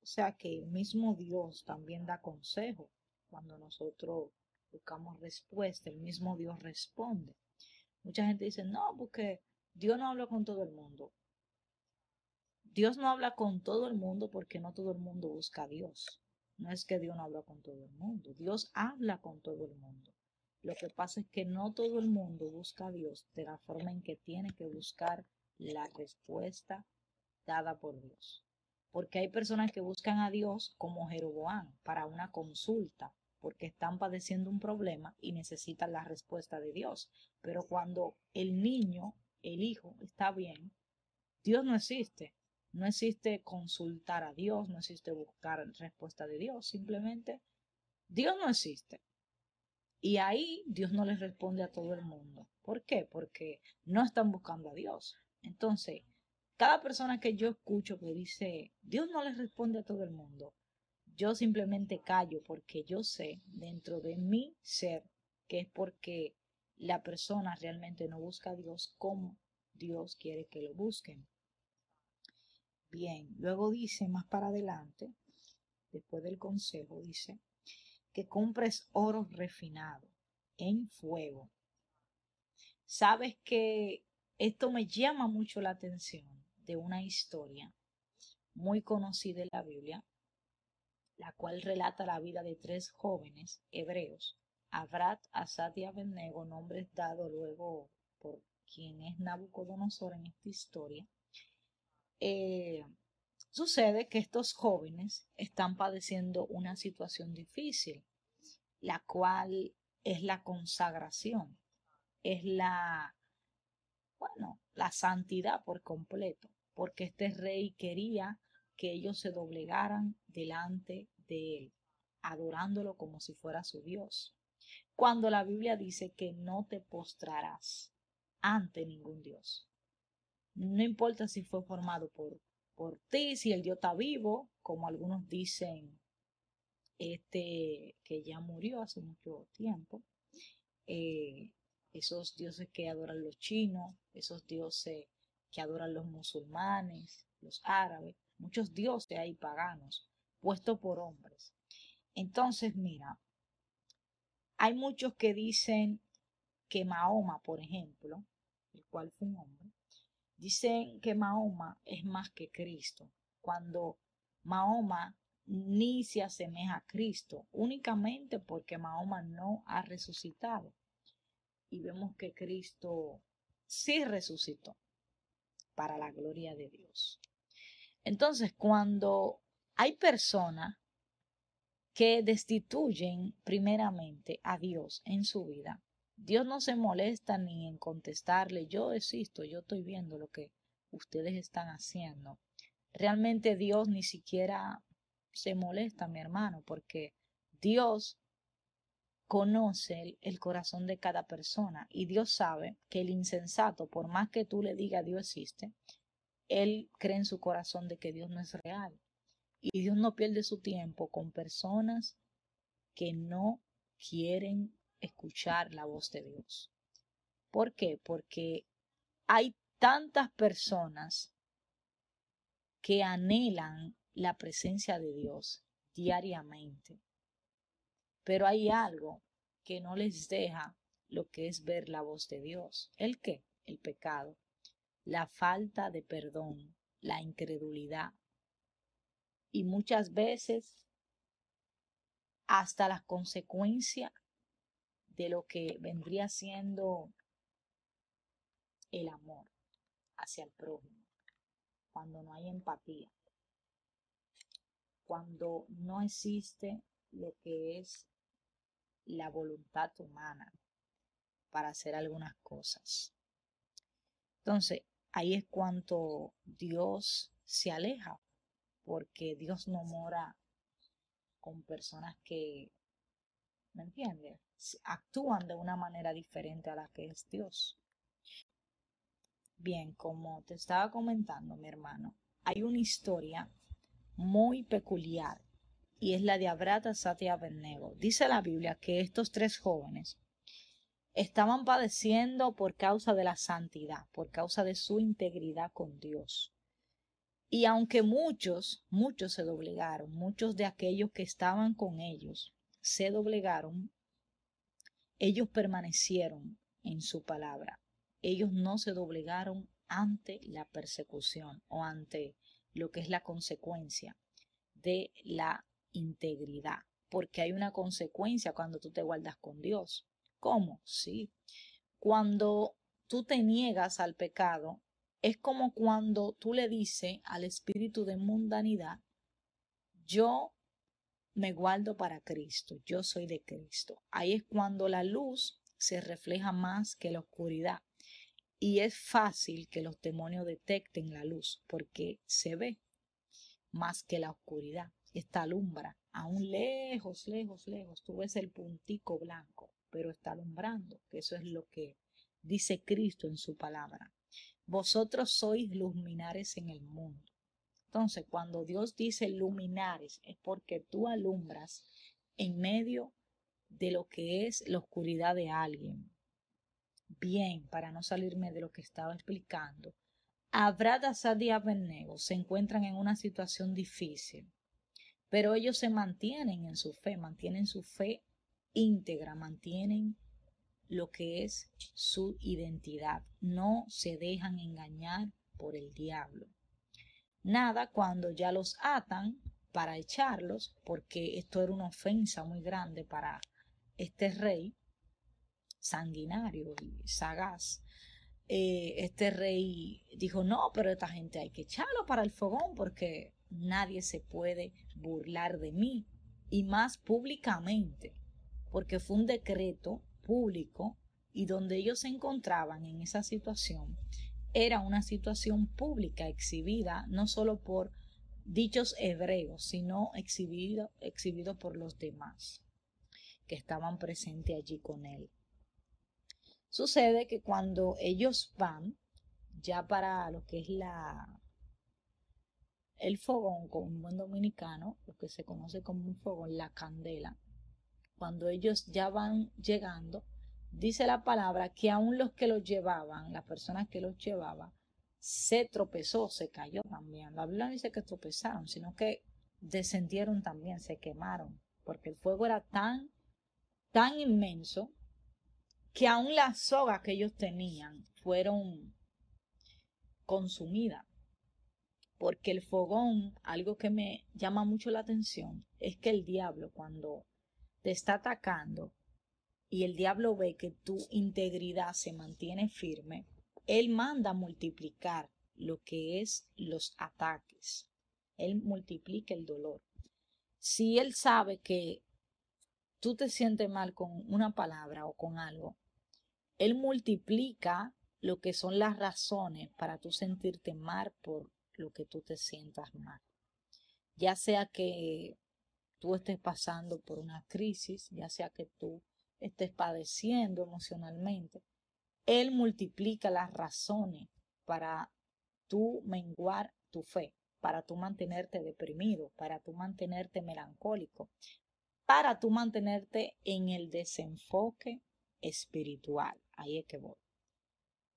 B: O sea que el mismo Dios también da consejo cuando nosotros buscamos respuesta, el mismo Dios responde. Mucha gente dice, no, porque Dios no habla con todo el mundo. Dios no habla con todo el mundo porque no todo el mundo busca a Dios. No es que Dios no habla con todo el mundo. Dios habla con todo el mundo. Lo que pasa es que no todo el mundo busca a Dios de la forma en que tiene que buscar la respuesta dada por Dios. Porque hay personas que buscan a Dios como Jeroboam para una consulta, porque están padeciendo un problema y necesitan la respuesta de Dios. Pero cuando el niño, el hijo, está bien, Dios no existe. No existe consultar a Dios, no existe buscar respuesta de Dios, simplemente Dios no existe. Y ahí Dios no les responde a todo el mundo. ¿Por qué? Porque no están buscando a Dios. Entonces, cada persona que yo escucho que dice, Dios no les responde a todo el mundo, yo simplemente callo porque yo sé dentro de mi ser que es porque la persona realmente no busca a Dios como Dios quiere que lo busquen. Bien, luego dice más para adelante, después del consejo, dice que compres oro refinado en fuego. Sabes que esto me llama mucho la atención de una historia muy conocida en la Biblia, la cual relata la vida de tres jóvenes hebreos, Abrat, Asad y Abednego, nombres dados luego por quien es Nabucodonosor en esta historia. Eh, sucede que estos jóvenes están padeciendo una situación difícil, la cual es la consagración, es la, bueno, la santidad por completo, porque este rey quería que ellos se doblegaran delante de él, adorándolo como si fuera su Dios. Cuando la Biblia dice que no te postrarás ante ningún Dios. No importa si fue formado por, por ti, si el Dios está vivo, como algunos dicen, este que ya murió hace mucho tiempo. Eh, esos dioses que adoran los chinos, esos dioses que adoran los musulmanes, los árabes, muchos dioses hay paganos, puestos por hombres. Entonces, mira, hay muchos que dicen que Mahoma, por ejemplo, el cual fue un hombre, dicen que Mahoma es más que Cristo, cuando Mahoma ni se asemeja a Cristo, únicamente porque Mahoma no ha resucitado. Y vemos que Cristo sí resucitó para la gloria de Dios. Entonces, cuando hay personas que destituyen primeramente a Dios en su vida, Dios no se molesta ni en contestarle, yo existo, yo estoy viendo lo que ustedes están haciendo. realmente Dios ni siquiera se molesta, mi hermano, porque Dios conoce el, corazón de cada persona y Dios sabe que el insensato, por más que tú le digas Dios existe, él cree en su corazón de que Dios no es real. Y Dios no pierde su tiempo con personas que no quieren escuchar la voz de Dios. ¿Por qué? Porque hay tantas personas que anhelan la presencia de Dios diariamente pero hay algo que no les deja lo que es ver la voz de Dios. ¿El qué? El pecado, la falta de perdón, la incredulidad. Y muchas veces hasta las consecuencias de lo que vendría siendo el amor hacia el prójimo, cuando no hay empatía, cuando no existe lo que es la voluntad humana para hacer algunas cosas. Entonces, ahí es cuando Dios se aleja, porque Dios no mora con personas que, ¿me entiendes? Actúan de una manera diferente a la que es Dios. Bien, como te estaba comentando, mi hermano, hay una historia muy peculiar y es la de Abrata Satya Bernego. Dice la Biblia que estos tres jóvenes estaban padeciendo por causa de la santidad, por causa de su integridad con Dios. Y aunque muchos, muchos se doblegaron, muchos de aquellos que estaban con ellos se doblegaron, ellos permanecieron en su palabra. Ellos no se doblegaron ante la persecución o ante lo que es la consecuencia de la integridad, porque hay una consecuencia cuando tú te guardas con Dios. ¿Cómo? Sí. Cuando tú te niegas al pecado, es como cuando tú le dices al espíritu de mundanidad, yo me guardo para Cristo, yo soy de Cristo. Ahí es cuando la luz se refleja más que la oscuridad. Y es fácil que los demonios detecten la luz porque se ve más que la oscuridad esta alumbra, aún lejos, lejos, lejos, tú ves el puntico blanco, pero está alumbrando, que eso es lo que dice Cristo en su palabra. Vosotros sois luminares en el mundo. Entonces, cuando Dios dice luminares, es porque tú alumbras en medio de lo que es la oscuridad de alguien. Bien, para no salirme de lo que estaba explicando, Abrad, Asad y Abednego se encuentran en una situación difícil pero ellos se mantienen en su fe, mantienen su fe íntegra, mantienen lo que es su identidad, no se dejan engañar por el diablo. Nada cuando ya los atan para echarlos, porque esto era una ofensa muy grande para este rey sanguinario y sagaz. Eh, este rey dijo, no, pero esta gente hay que echarlo para el fogón porque nadie se puede burlar de mí y más públicamente, porque fue un decreto público y donde ellos se encontraban en esa situación era una situación pública exhibida no solo por dichos hebreos, sino exhibido, exhibido por los demás que estaban presentes allí con él. Sucede que cuando ellos van ya para lo que es la el fogón con un buen dominicano, lo que se conoce como un fogón, la candela, cuando ellos ya van llegando, dice la palabra que aún los que los llevaban, las personas que los llevaban, se tropezó, se cayó también. La Biblia no dice que tropezaron, sino que descendieron también, se quemaron, porque el fuego era tan, tan inmenso que aún las sogas que ellos tenían fueron consumidas porque el fogón, algo que me llama mucho la atención, es que el diablo cuando te está atacando y el diablo ve que tu integridad se mantiene firme, él manda multiplicar lo que es los ataques. Él multiplica el dolor. Si él sabe que tú te sientes mal con una palabra o con algo, él multiplica lo que son las razones para tú sentirte mal por lo que tú te sientas mal. Ya sea que tú estés pasando por una crisis, ya sea que tú estés padeciendo emocionalmente, Él multiplica las razones para tú menguar tu fe, para tú mantenerte deprimido, para tú mantenerte melancólico, para tú mantenerte en el desenfoque espiritual. Ahí es que voy.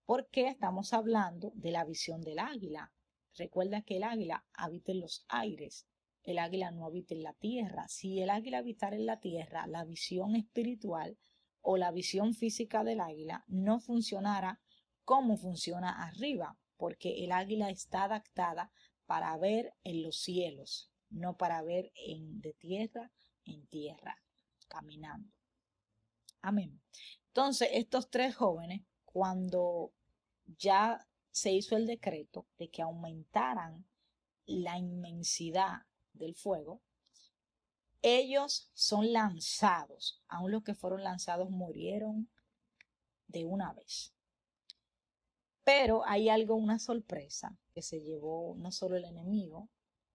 B: Porque estamos hablando de la visión del águila. Recuerda que el águila habita en los aires, el águila no habita en la tierra. Si el águila habitara en la tierra, la visión espiritual o la visión física del águila no funcionara como funciona arriba, porque el águila está adaptada para ver en los cielos, no para ver en, de tierra en tierra, caminando. Amén. Entonces, estos tres jóvenes, cuando ya se hizo el decreto de que aumentaran la inmensidad del fuego, ellos son lanzados. Aún los que fueron lanzados murieron de una vez. Pero hay algo, una sorpresa que se llevó no solo el enemigo,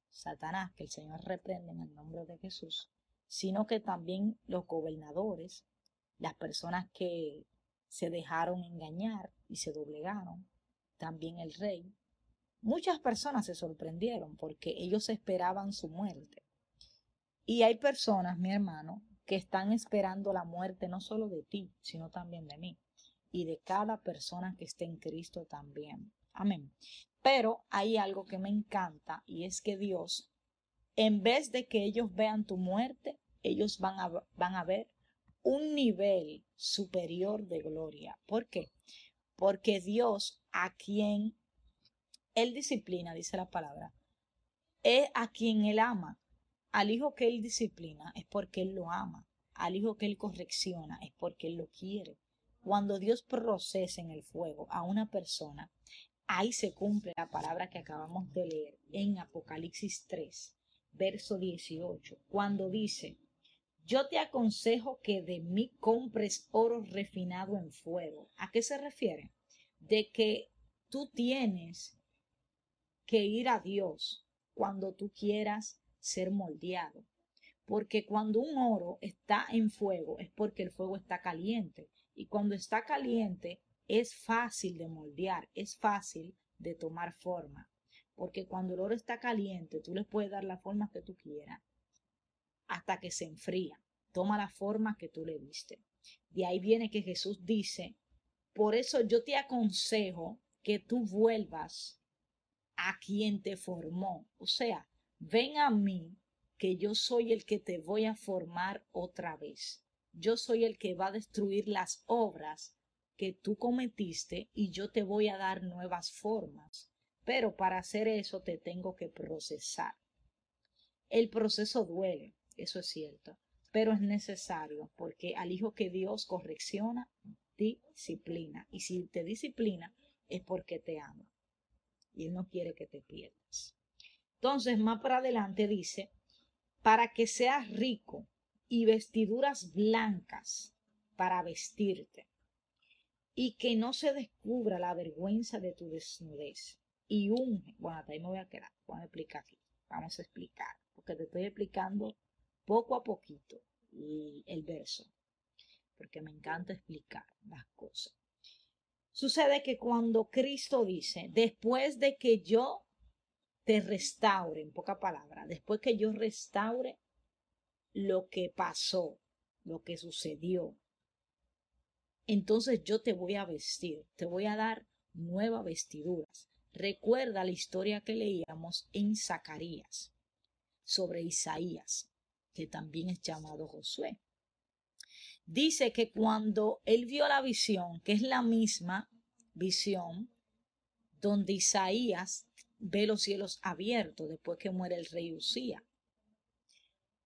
B: Satanás, que el Señor reprende en el nombre de Jesús, sino que también los gobernadores, las personas que se dejaron engañar y se doblegaron, también el rey. Muchas personas se sorprendieron porque ellos esperaban su muerte. Y hay personas, mi hermano, que están esperando la muerte no solo de ti, sino también de mí y de cada persona que esté en Cristo también. Amén. Pero hay algo que me encanta y es que Dios, en vez de que ellos vean tu muerte, ellos van a, van a ver un nivel superior de gloria. ¿Por qué? Porque Dios a quien Él disciplina, dice la palabra, es a quien Él ama. Al hijo que Él disciplina es porque Él lo ama. Al hijo que Él correcciona es porque Él lo quiere. Cuando Dios procesa en el fuego a una persona, ahí se cumple la palabra que acabamos de leer en Apocalipsis 3, verso 18, cuando dice, yo te aconsejo que de mí compres oro refinado en fuego. ¿A qué se refiere? De que tú tienes que ir a Dios cuando tú quieras ser moldeado. Porque cuando un oro está en fuego es porque el fuego está caliente. Y cuando está caliente es fácil de moldear, es fácil de tomar forma. Porque cuando el oro está caliente, tú le puedes dar la forma que tú quieras hasta que se enfría. Toma la forma que tú le diste. De ahí viene que Jesús dice, por eso yo te aconsejo que tú vuelvas a quien te formó. O sea, ven a mí, que yo soy el que te voy a formar otra vez yo soy el que va a destruir las obras que tú cometiste y yo te voy a dar nuevas formas. Pero para hacer eso te tengo que procesar. El proceso duele, eso es cierto, pero es necesario porque al hijo que Dios correcciona, disciplina. Y si te disciplina es porque te ama. Y Él no quiere que te pierdas. Entonces, más para adelante dice, para que seas rico y vestiduras blancas para vestirte, y que no se descubra la vergüenza de tu desnudez. Y unge, bueno, hasta ahí me voy a quedar, vamos a explicar aquí, vamos a explicar, porque te estoy explicando poco a poquito el verso, porque me encanta explicar las cosas. Sucede que cuando Cristo dice, después de que yo te restaure, en poca palabra, después que yo restaure lo que pasó, lo que sucedió. Entonces yo te voy a vestir, te voy a dar nuevas vestiduras. Recuerda la historia que leíamos en Zacarías sobre Isaías, que también es llamado Josué. Dice que cuando él vio la visión, que es la misma visión donde Isaías ve los cielos abiertos después que muere el rey Usía.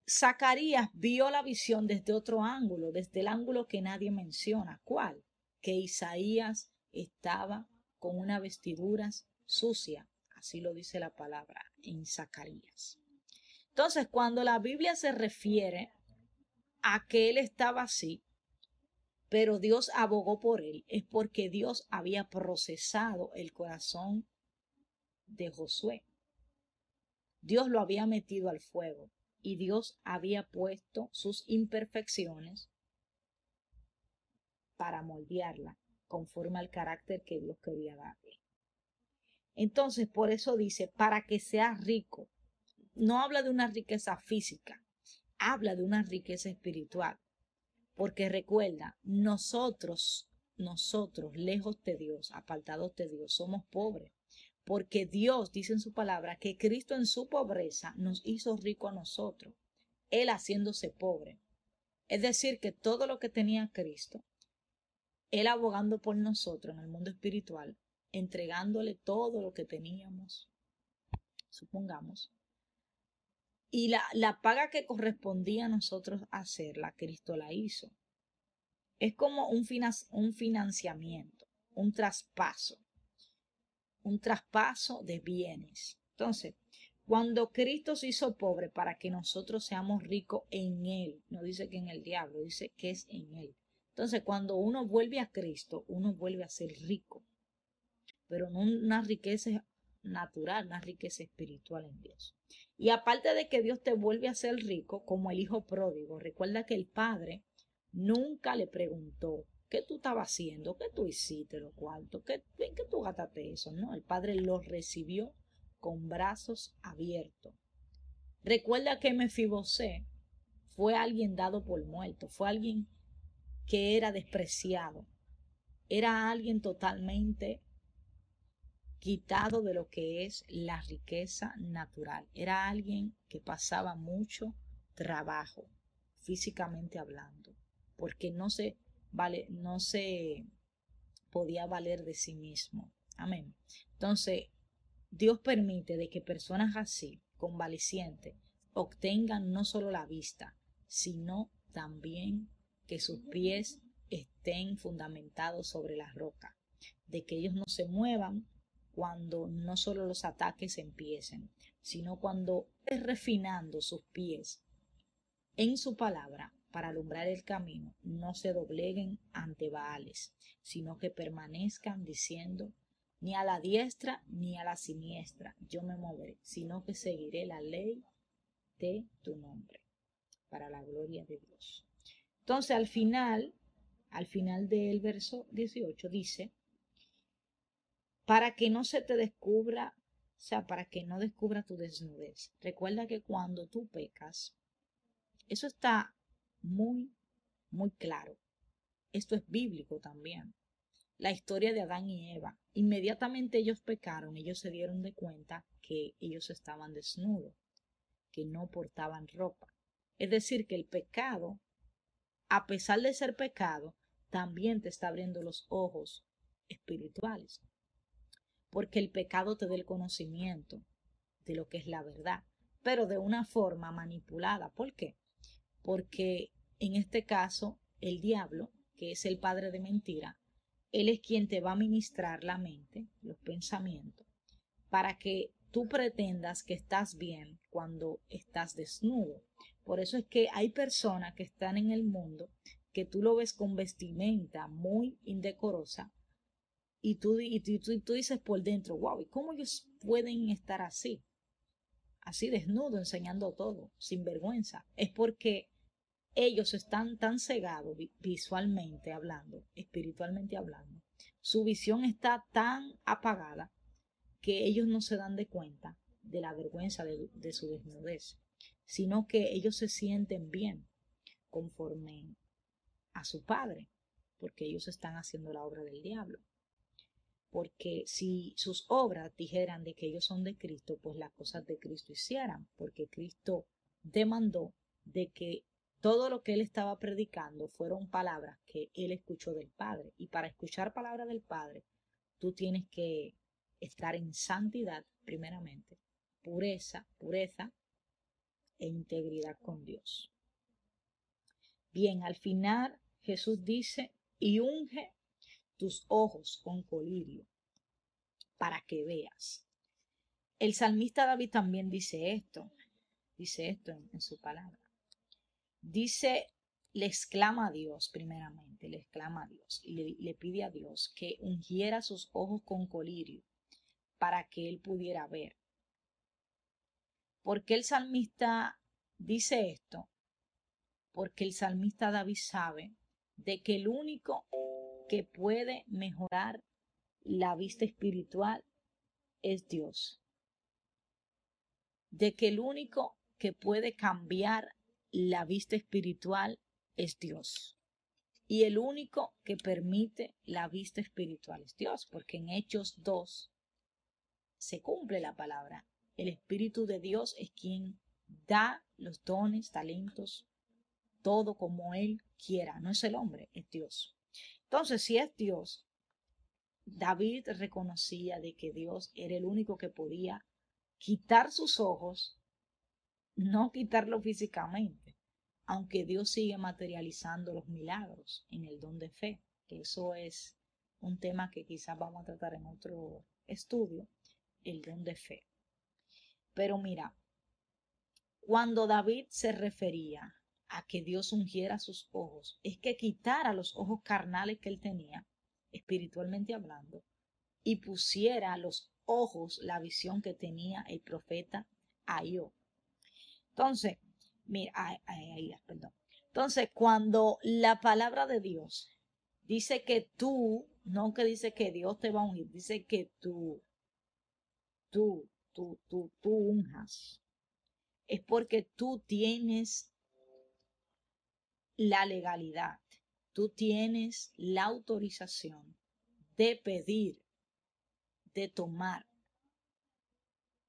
B: Zacarías vio la visión desde otro ángulo, desde el ángulo que nadie menciona. ¿Cuál? Que Isaías estaba con una vestidura sucia. Así lo dice la palabra en Zacarías. Entonces, cuando la Biblia se refiere a que él estaba así, pero Dios abogó por él, es porque Dios había procesado el corazón de Josué. Dios lo había metido al fuego y Dios había puesto sus imperfecciones para moldearla conforme al carácter que Dios quería darle. Entonces, por eso dice, para que sea rico. No habla de una riqueza física, habla de una riqueza espiritual. Porque recuerda, nosotros, nosotros, lejos de Dios, apartados de Dios, somos pobres. Porque Dios dice en su palabra que Cristo en su pobreza nos hizo rico a nosotros, Él haciéndose pobre. Es decir, que todo lo que tenía Cristo, Él abogando por nosotros en el mundo espiritual, entregándole todo lo que teníamos, supongamos, y la, la paga que correspondía a nosotros hacerla, Cristo la hizo. Es como un, un financiamiento, un traspaso, un traspaso de bienes. Entonces, cuando Cristo se hizo pobre para que nosotros seamos ricos en Él, no dice que en el diablo, dice que es en Él. Entonces, cuando uno vuelve a Cristo, uno vuelve a ser rico, pero no una riqueza natural, una riqueza espiritual en Dios. Y aparte de que Dios te vuelve a ser rico, como el hijo pródigo, recuerda que el padre nunca le preguntó, ¿qué tú estabas haciendo? ¿Qué tú hiciste lo cuartos? ¿Qué, ¿En qué tú gastaste eso? No, el padre lo recibió con brazos abiertos. Recuerda que Mefibosé fue alguien dado por muerto, fue alguien que era despreciado, era alguien totalmente quitado de lo que es la riqueza natural. Era alguien que pasaba mucho trabajo, físicamente hablando, porque no se vale, no se podía valer de sí mismo. Amén. Entonces, Dios permite de que personas así, convalecientes, obtengan no solo la vista, sino también que sus pies estén fundamentados sobre la roca, de que ellos no se muevan cuando no solo los ataques empiecen, sino cuando es refinando sus pies en su palabra para alumbrar el camino, no se dobleguen ante Baales, sino que permanezcan diciendo, ni a la diestra ni a la siniestra yo me moveré, sino que seguiré la ley de tu nombre, para la gloria de Dios. Entonces al final, al final del verso 18 dice, para que no se te descubra, o sea, para que no descubra tu desnudez. Recuerda que cuando tú pecas, eso está muy, muy claro. Esto es bíblico también. La historia de Adán y Eva. Inmediatamente ellos pecaron, ellos se dieron de cuenta que ellos estaban desnudos, que no portaban ropa. Es decir, que el pecado, a pesar de ser pecado, también te está abriendo los ojos espirituales porque el pecado te da el conocimiento de lo que es la verdad, pero de una forma manipulada. ¿Por qué? Porque en este caso, el diablo, que es el padre de mentira, él es quien te va a ministrar la mente, los pensamientos, para que tú pretendas que estás bien cuando estás desnudo. Por eso es que hay personas que están en el mundo que tú lo ves con vestimenta muy indecorosa, y tú, y tú, dices por dentro, wow, ¿y cómo ellos pueden estar así? Así desnudo, enseñando todo, sin vergüenza. Es porque ellos están tan cegados visualmente hablando, espiritualmente hablando. Su visión está tan apagada que ellos no se dan de cuenta de la vergüenza de su desnudez, sino que ellos se sienten bien conforme a su padre, porque ellos están haciendo la obra del diablo porque si sus obras dijeran de que ellos son de Cristo, pues las cosas de Cristo hicieran, porque Cristo demandó de que todo lo que él estaba predicando fueron palabras que él escuchó del Padre. Y para escuchar palabras del Padre, tú tienes que estar en santidad, primeramente, pureza, pureza e integridad con Dios. Bien, al final Jesús dice, y unge tus ojos con colirio para que veas. El salmista David también dice esto, dice esto en, su palabra. Dice, le exclama a Dios primeramente, le exclama a Dios y le, le pide a Dios que ungiera sus ojos con colirio para que él pudiera ver. ¿Por qué el salmista dice esto? Porque el salmista David sabe de que el único que puede mejorar la vista espiritual es Dios. De que el único que puede cambiar la vista espiritual es Dios. Y el único que permite la vista espiritual es Dios, porque en Hechos 2 se cumple la palabra. El Espíritu de Dios es quien da los dones, talentos, todo como Él quiera. No es el hombre, es Dios. Entonces, si es Dios, David reconocía de que Dios era el único que podía quitar sus ojos, no quitarlo físicamente, aunque Dios sigue materializando los milagros en el don de fe, que eso es un tema que quizás vamos a tratar en otro estudio, el don de fe. Pero mira, cuando David se refería a que Dios ungiera sus ojos, es que quitara los ojos carnales que él tenía, espiritualmente hablando, y pusiera los ojos la visión que tenía el profeta Ayó. Entonces, mira, ahí, perdón. Entonces, cuando la palabra de Dios dice que tú, no que dice que Dios te va a ungir, dice que tú, tú, tú, tú, tú unjas, es porque tú tienes la legalidad, tú tienes la autorización de pedir, de tomar.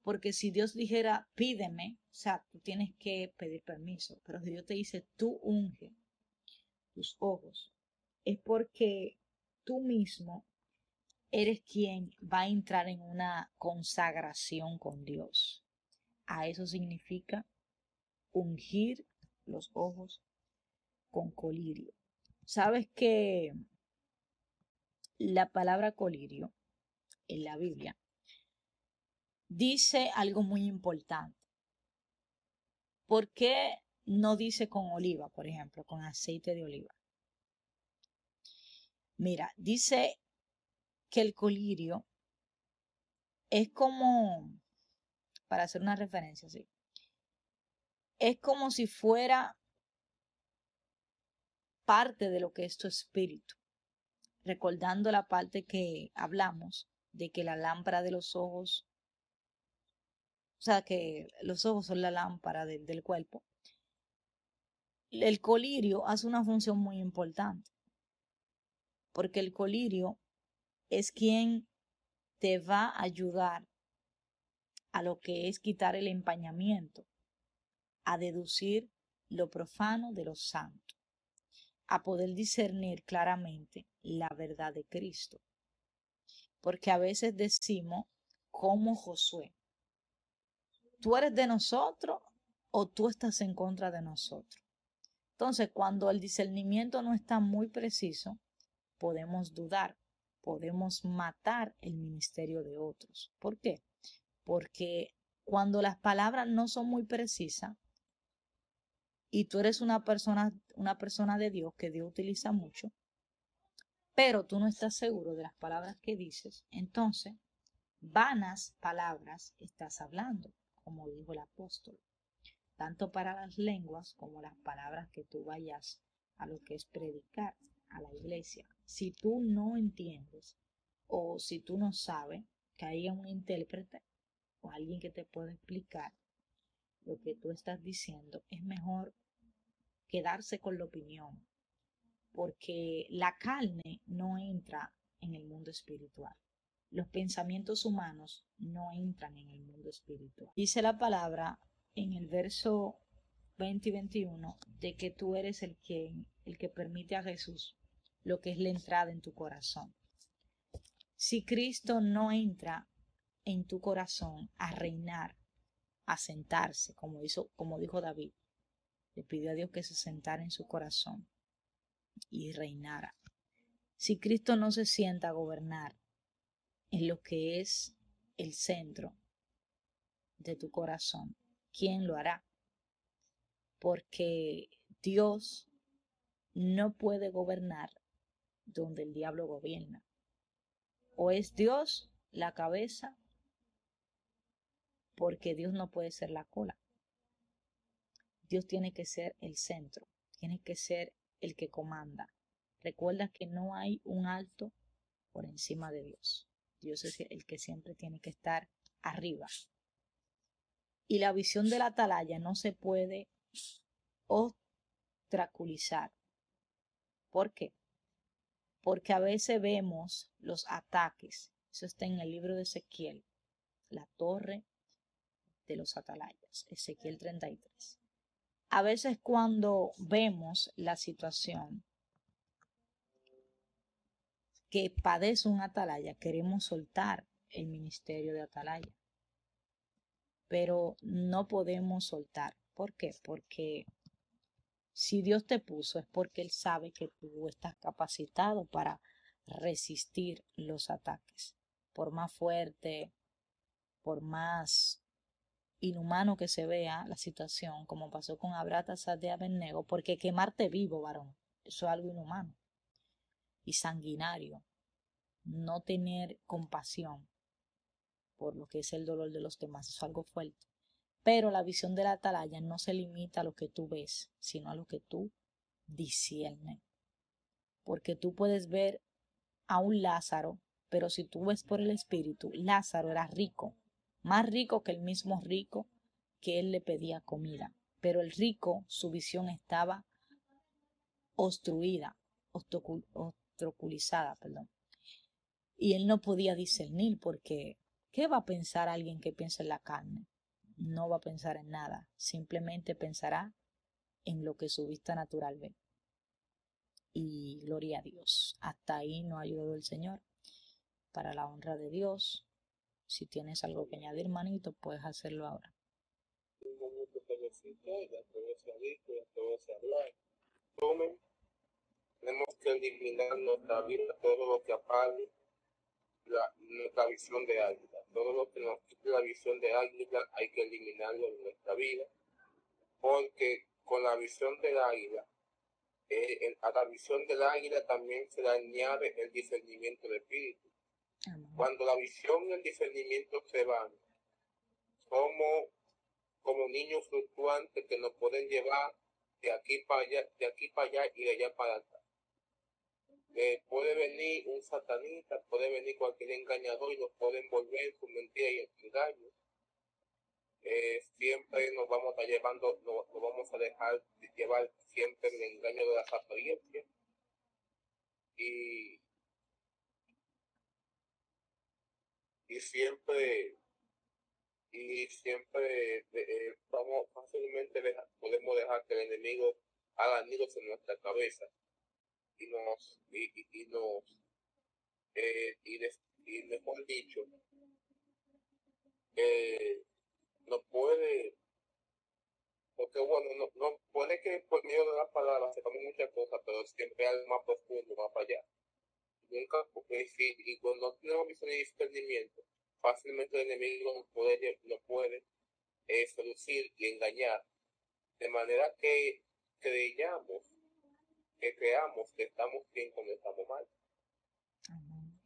B: Porque si Dios dijera, pídeme, o sea, tú tienes que pedir permiso, pero si Dios te dice, tú unge tus ojos, es porque tú mismo eres quien va a entrar en una consagración con Dios. A eso significa ungir los ojos con colirio. Sabes que la palabra colirio en la Biblia dice algo muy importante. ¿Por qué no dice con oliva, por ejemplo, con aceite de oliva? Mira, dice que el colirio es como, para hacer una referencia así, es como si fuera parte de lo que es tu espíritu, recordando la parte que hablamos de que la lámpara de los ojos, o sea, que los ojos son la lámpara del cuerpo, el colirio hace una función muy importante, porque el colirio es quien te va a ayudar a lo que es quitar el empañamiento, a deducir lo profano de lo santo, a poder discernir claramente la verdad de Cristo. Porque a veces decimos, como Josué, tú eres de nosotros o tú estás en contra de nosotros. Entonces, cuando el discernimiento no está muy preciso, podemos dudar podemos matar el ministerio de otros. ¿Por qué? Porque cuando las palabras no son muy precisas y tú eres una persona, una persona de Dios que Dios utiliza mucho, pero tú no estás seguro de las palabras que dices, entonces vanas palabras estás hablando, como dijo el apóstol, tanto para las lenguas como las palabras que tú vayas a lo que es predicar a la iglesia. Si tú no entiendes o si tú no sabes que haya un intérprete o alguien que te pueda explicar lo que tú estás diciendo, es mejor quedarse con la opinión, porque la carne no entra en el mundo espiritual. Los pensamientos humanos no entran en el mundo espiritual. Dice la palabra en el verso 20 y 21 de que tú eres el que, el que permite a Jesús lo que es la entrada en tu corazón. Si Cristo no entra en tu corazón a reinar, a sentarse, como, hizo, como dijo David, le pidió a Dios que se sentara en su corazón y reinara. Si Cristo no se sienta a gobernar en lo que es el centro de tu corazón, ¿quién lo hará? Porque Dios no puede gobernar donde el diablo gobierna. O es Dios la cabeza porque Dios no puede ser la cola. Dios tiene que ser el centro, tiene que ser el que comanda. Recuerda que no hay un alto por encima de Dios. Dios es el que siempre tiene que estar arriba. Y la visión de la atalaya no se puede ostraculizar. ¿Por qué? Porque a veces vemos los ataques. Eso está en el libro de Ezequiel, la torre de los atalayas, Ezequiel 33. A veces cuando vemos la situación que padece un atalaya, queremos soltar el ministerio de atalaya. Pero no podemos soltar. ¿Por qué? Porque si Dios te puso es porque Él sabe que tú estás capacitado para resistir los ataques. Por más fuerte, por más inhumano que se vea la situación, como pasó con Abratasat de Abednego, porque quemarte vivo, varón, eso es algo inhumano y sanguinario. No tener compasión por lo que es el dolor de los demás, eso es algo fuerte. Pero la visión de la atalaya no se limita a lo que tú ves, sino a lo que tú disciernes. Porque tú puedes ver a un Lázaro, pero si tú ves por el Espíritu, Lázaro era rico, más rico que el mismo rico que él le pedía comida. Pero el rico, su visión estaba obstruida, obstaculizada, perdón. Y él no podía discernir porque ¿qué va a pensar alguien que piensa en la carne? No va a pensar en nada, simplemente pensará en lo que su vista natural ve. Y gloria a Dios. Hasta ahí no ha ayudado el Señor. Para la honra de Dios, si tienes algo que añadir, hermanito, puedes hacerlo ahora.
C: Tenemos que eliminar nuestra vida todo lo que apague la, nuestra visión de águila. Todo lo que nos quite la visión de águila hay que eliminarlo en nuestra vida. Porque con la visión del águila, eh, a la visión del águila también se le añade el discernimiento de espíritu. Cuando la visión y el discernimiento se van, somos como niños fluctuantes que nos pueden llevar de aquí para allá, de aquí para allá y de allá para acá. Puede venir un satanista, puede venir cualquier engañador y nos puede envolver en su mentira y en su engaño. Eh, siempre nos vamos a llevando, nos, vamos a dejar llevar siempre el engaño de las apariencias. Y, y siempre y siempre eh, vamos fácilmente podemos dejar que el enemigo haga nidos en nuestra cabeza y nos y, y, nos eh, y, y, mejor dicho eh, no puede porque bueno no, no puede que por medio de las palabras sepamos muchas cosas pero siempre algo más profundo más allá nunca y, y cuando no tenemos visión y discernimiento fácilmente el enemigo no puede no puede eh, seducir y engañar de manera que creyamos que creamos que estamos bien cuando estamos mal.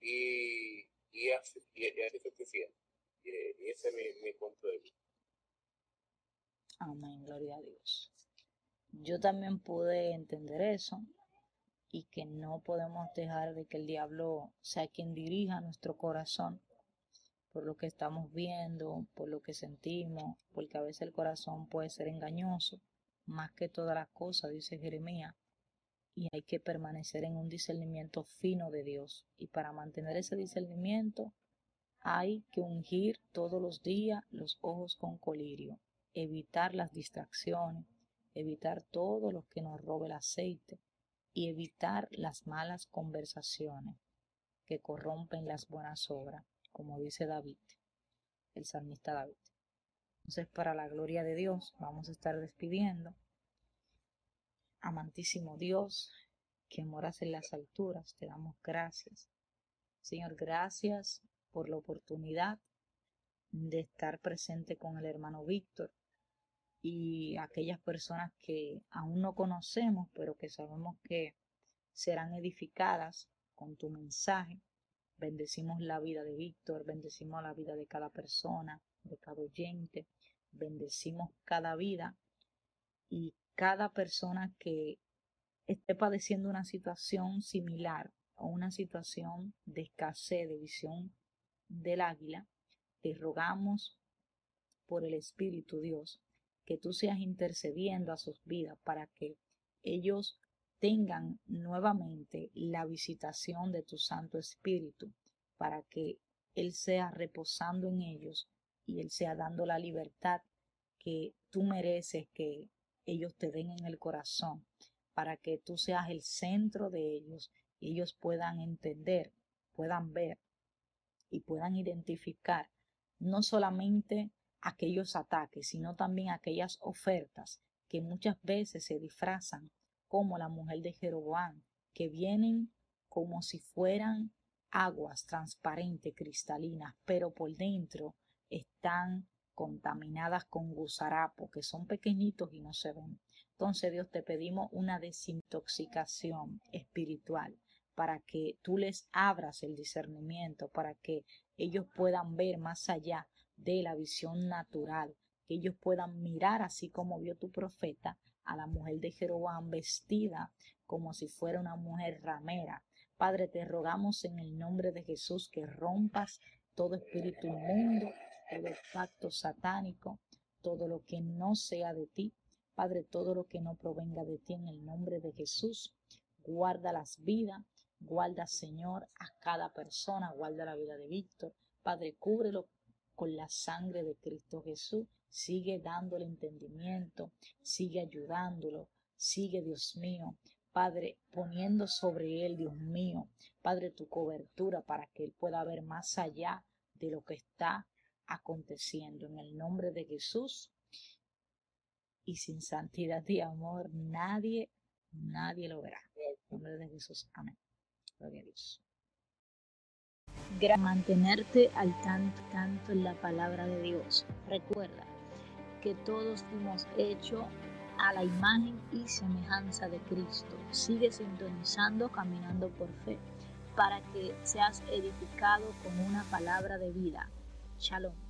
C: Y, y, así, y, así es suficiente. Y, y ese es mi, mi punto de vista.
B: Amén, gloria a Dios. Yo también pude entender eso y que no podemos dejar de que el diablo sea quien dirija nuestro corazón por lo que estamos viendo, por lo que sentimos, porque a veces el corazón puede ser engañoso, más que todas las cosas, dice Jeremías, y hay que permanecer en un discernimiento fino de Dios. Y para mantener ese discernimiento hay que ungir todos los días los ojos con colirio, evitar las distracciones, evitar todo lo que nos robe el aceite y evitar las malas conversaciones que corrompen las buenas obras, como dice David, el salmista David. Entonces, para la gloria de Dios, vamos a estar despidiendo amantísimo Dios, que moras en las alturas, te damos gracias. Señor, gracias por la oportunidad de estar presente con el hermano Víctor y aquellas personas que aún no conocemos, pero que sabemos que serán edificadas con tu mensaje. Bendecimos la vida de Víctor, bendecimos la vida de cada persona, de cada oyente, bendecimos cada vida y cada persona que esté padeciendo una situación similar o una situación de escasez de visión del águila, te rogamos por el Espíritu Dios que tú seas intercediendo a sus vidas para que ellos tengan nuevamente la visitación de tu Santo Espíritu, para que Él sea reposando en ellos y Él sea dando la libertad que tú mereces que ellos te den en el corazón, para que tú seas el centro de ellos y ellos puedan entender, puedan ver y puedan identificar no solamente aquellos ataques, sino también aquellas ofertas que muchas veces se disfrazan como la mujer de Jeroboam, que vienen como si fueran aguas transparentes, cristalinas, pero por dentro están contaminadas con gusarapo, que son pequeñitos y no se ven. Entonces, Dios, te pedimos una desintoxicación espiritual para que tú les abras el discernimiento, para que ellos puedan ver más allá de la visión natural, que ellos puedan mirar así como vio tu profeta a la mujer de Jeroboam vestida como si fuera una mujer ramera. Padre, te rogamos en el nombre de Jesús que rompas todo espíritu inmundo, todo pacto satánico, todo lo que no sea de ti. Padre, todo lo que no provenga de ti en el nombre de Jesús. Guarda las vidas, guarda, Señor, a cada persona, guarda la vida de Víctor. Padre, cúbrelo con la sangre de Cristo Jesús. Sigue dándole entendimiento, sigue ayudándolo, sigue, Dios mío, Padre, poniendo sobre él, Dios mío, Padre, tu cobertura para que él pueda ver más allá de lo que está aconteciendo. En el nombre de Jesús y sin santidad y amor, nadie, nadie lo verá. En el nombre de Jesús. Amén. Gloria a Dios mantenerte al tanto, tanto en la palabra de Dios. Recuerda que todos fuimos hechos a la imagen y semejanza de Cristo. Sigue sintonizando, caminando por fe, para que seas edificado con una palabra de vida. Shalom.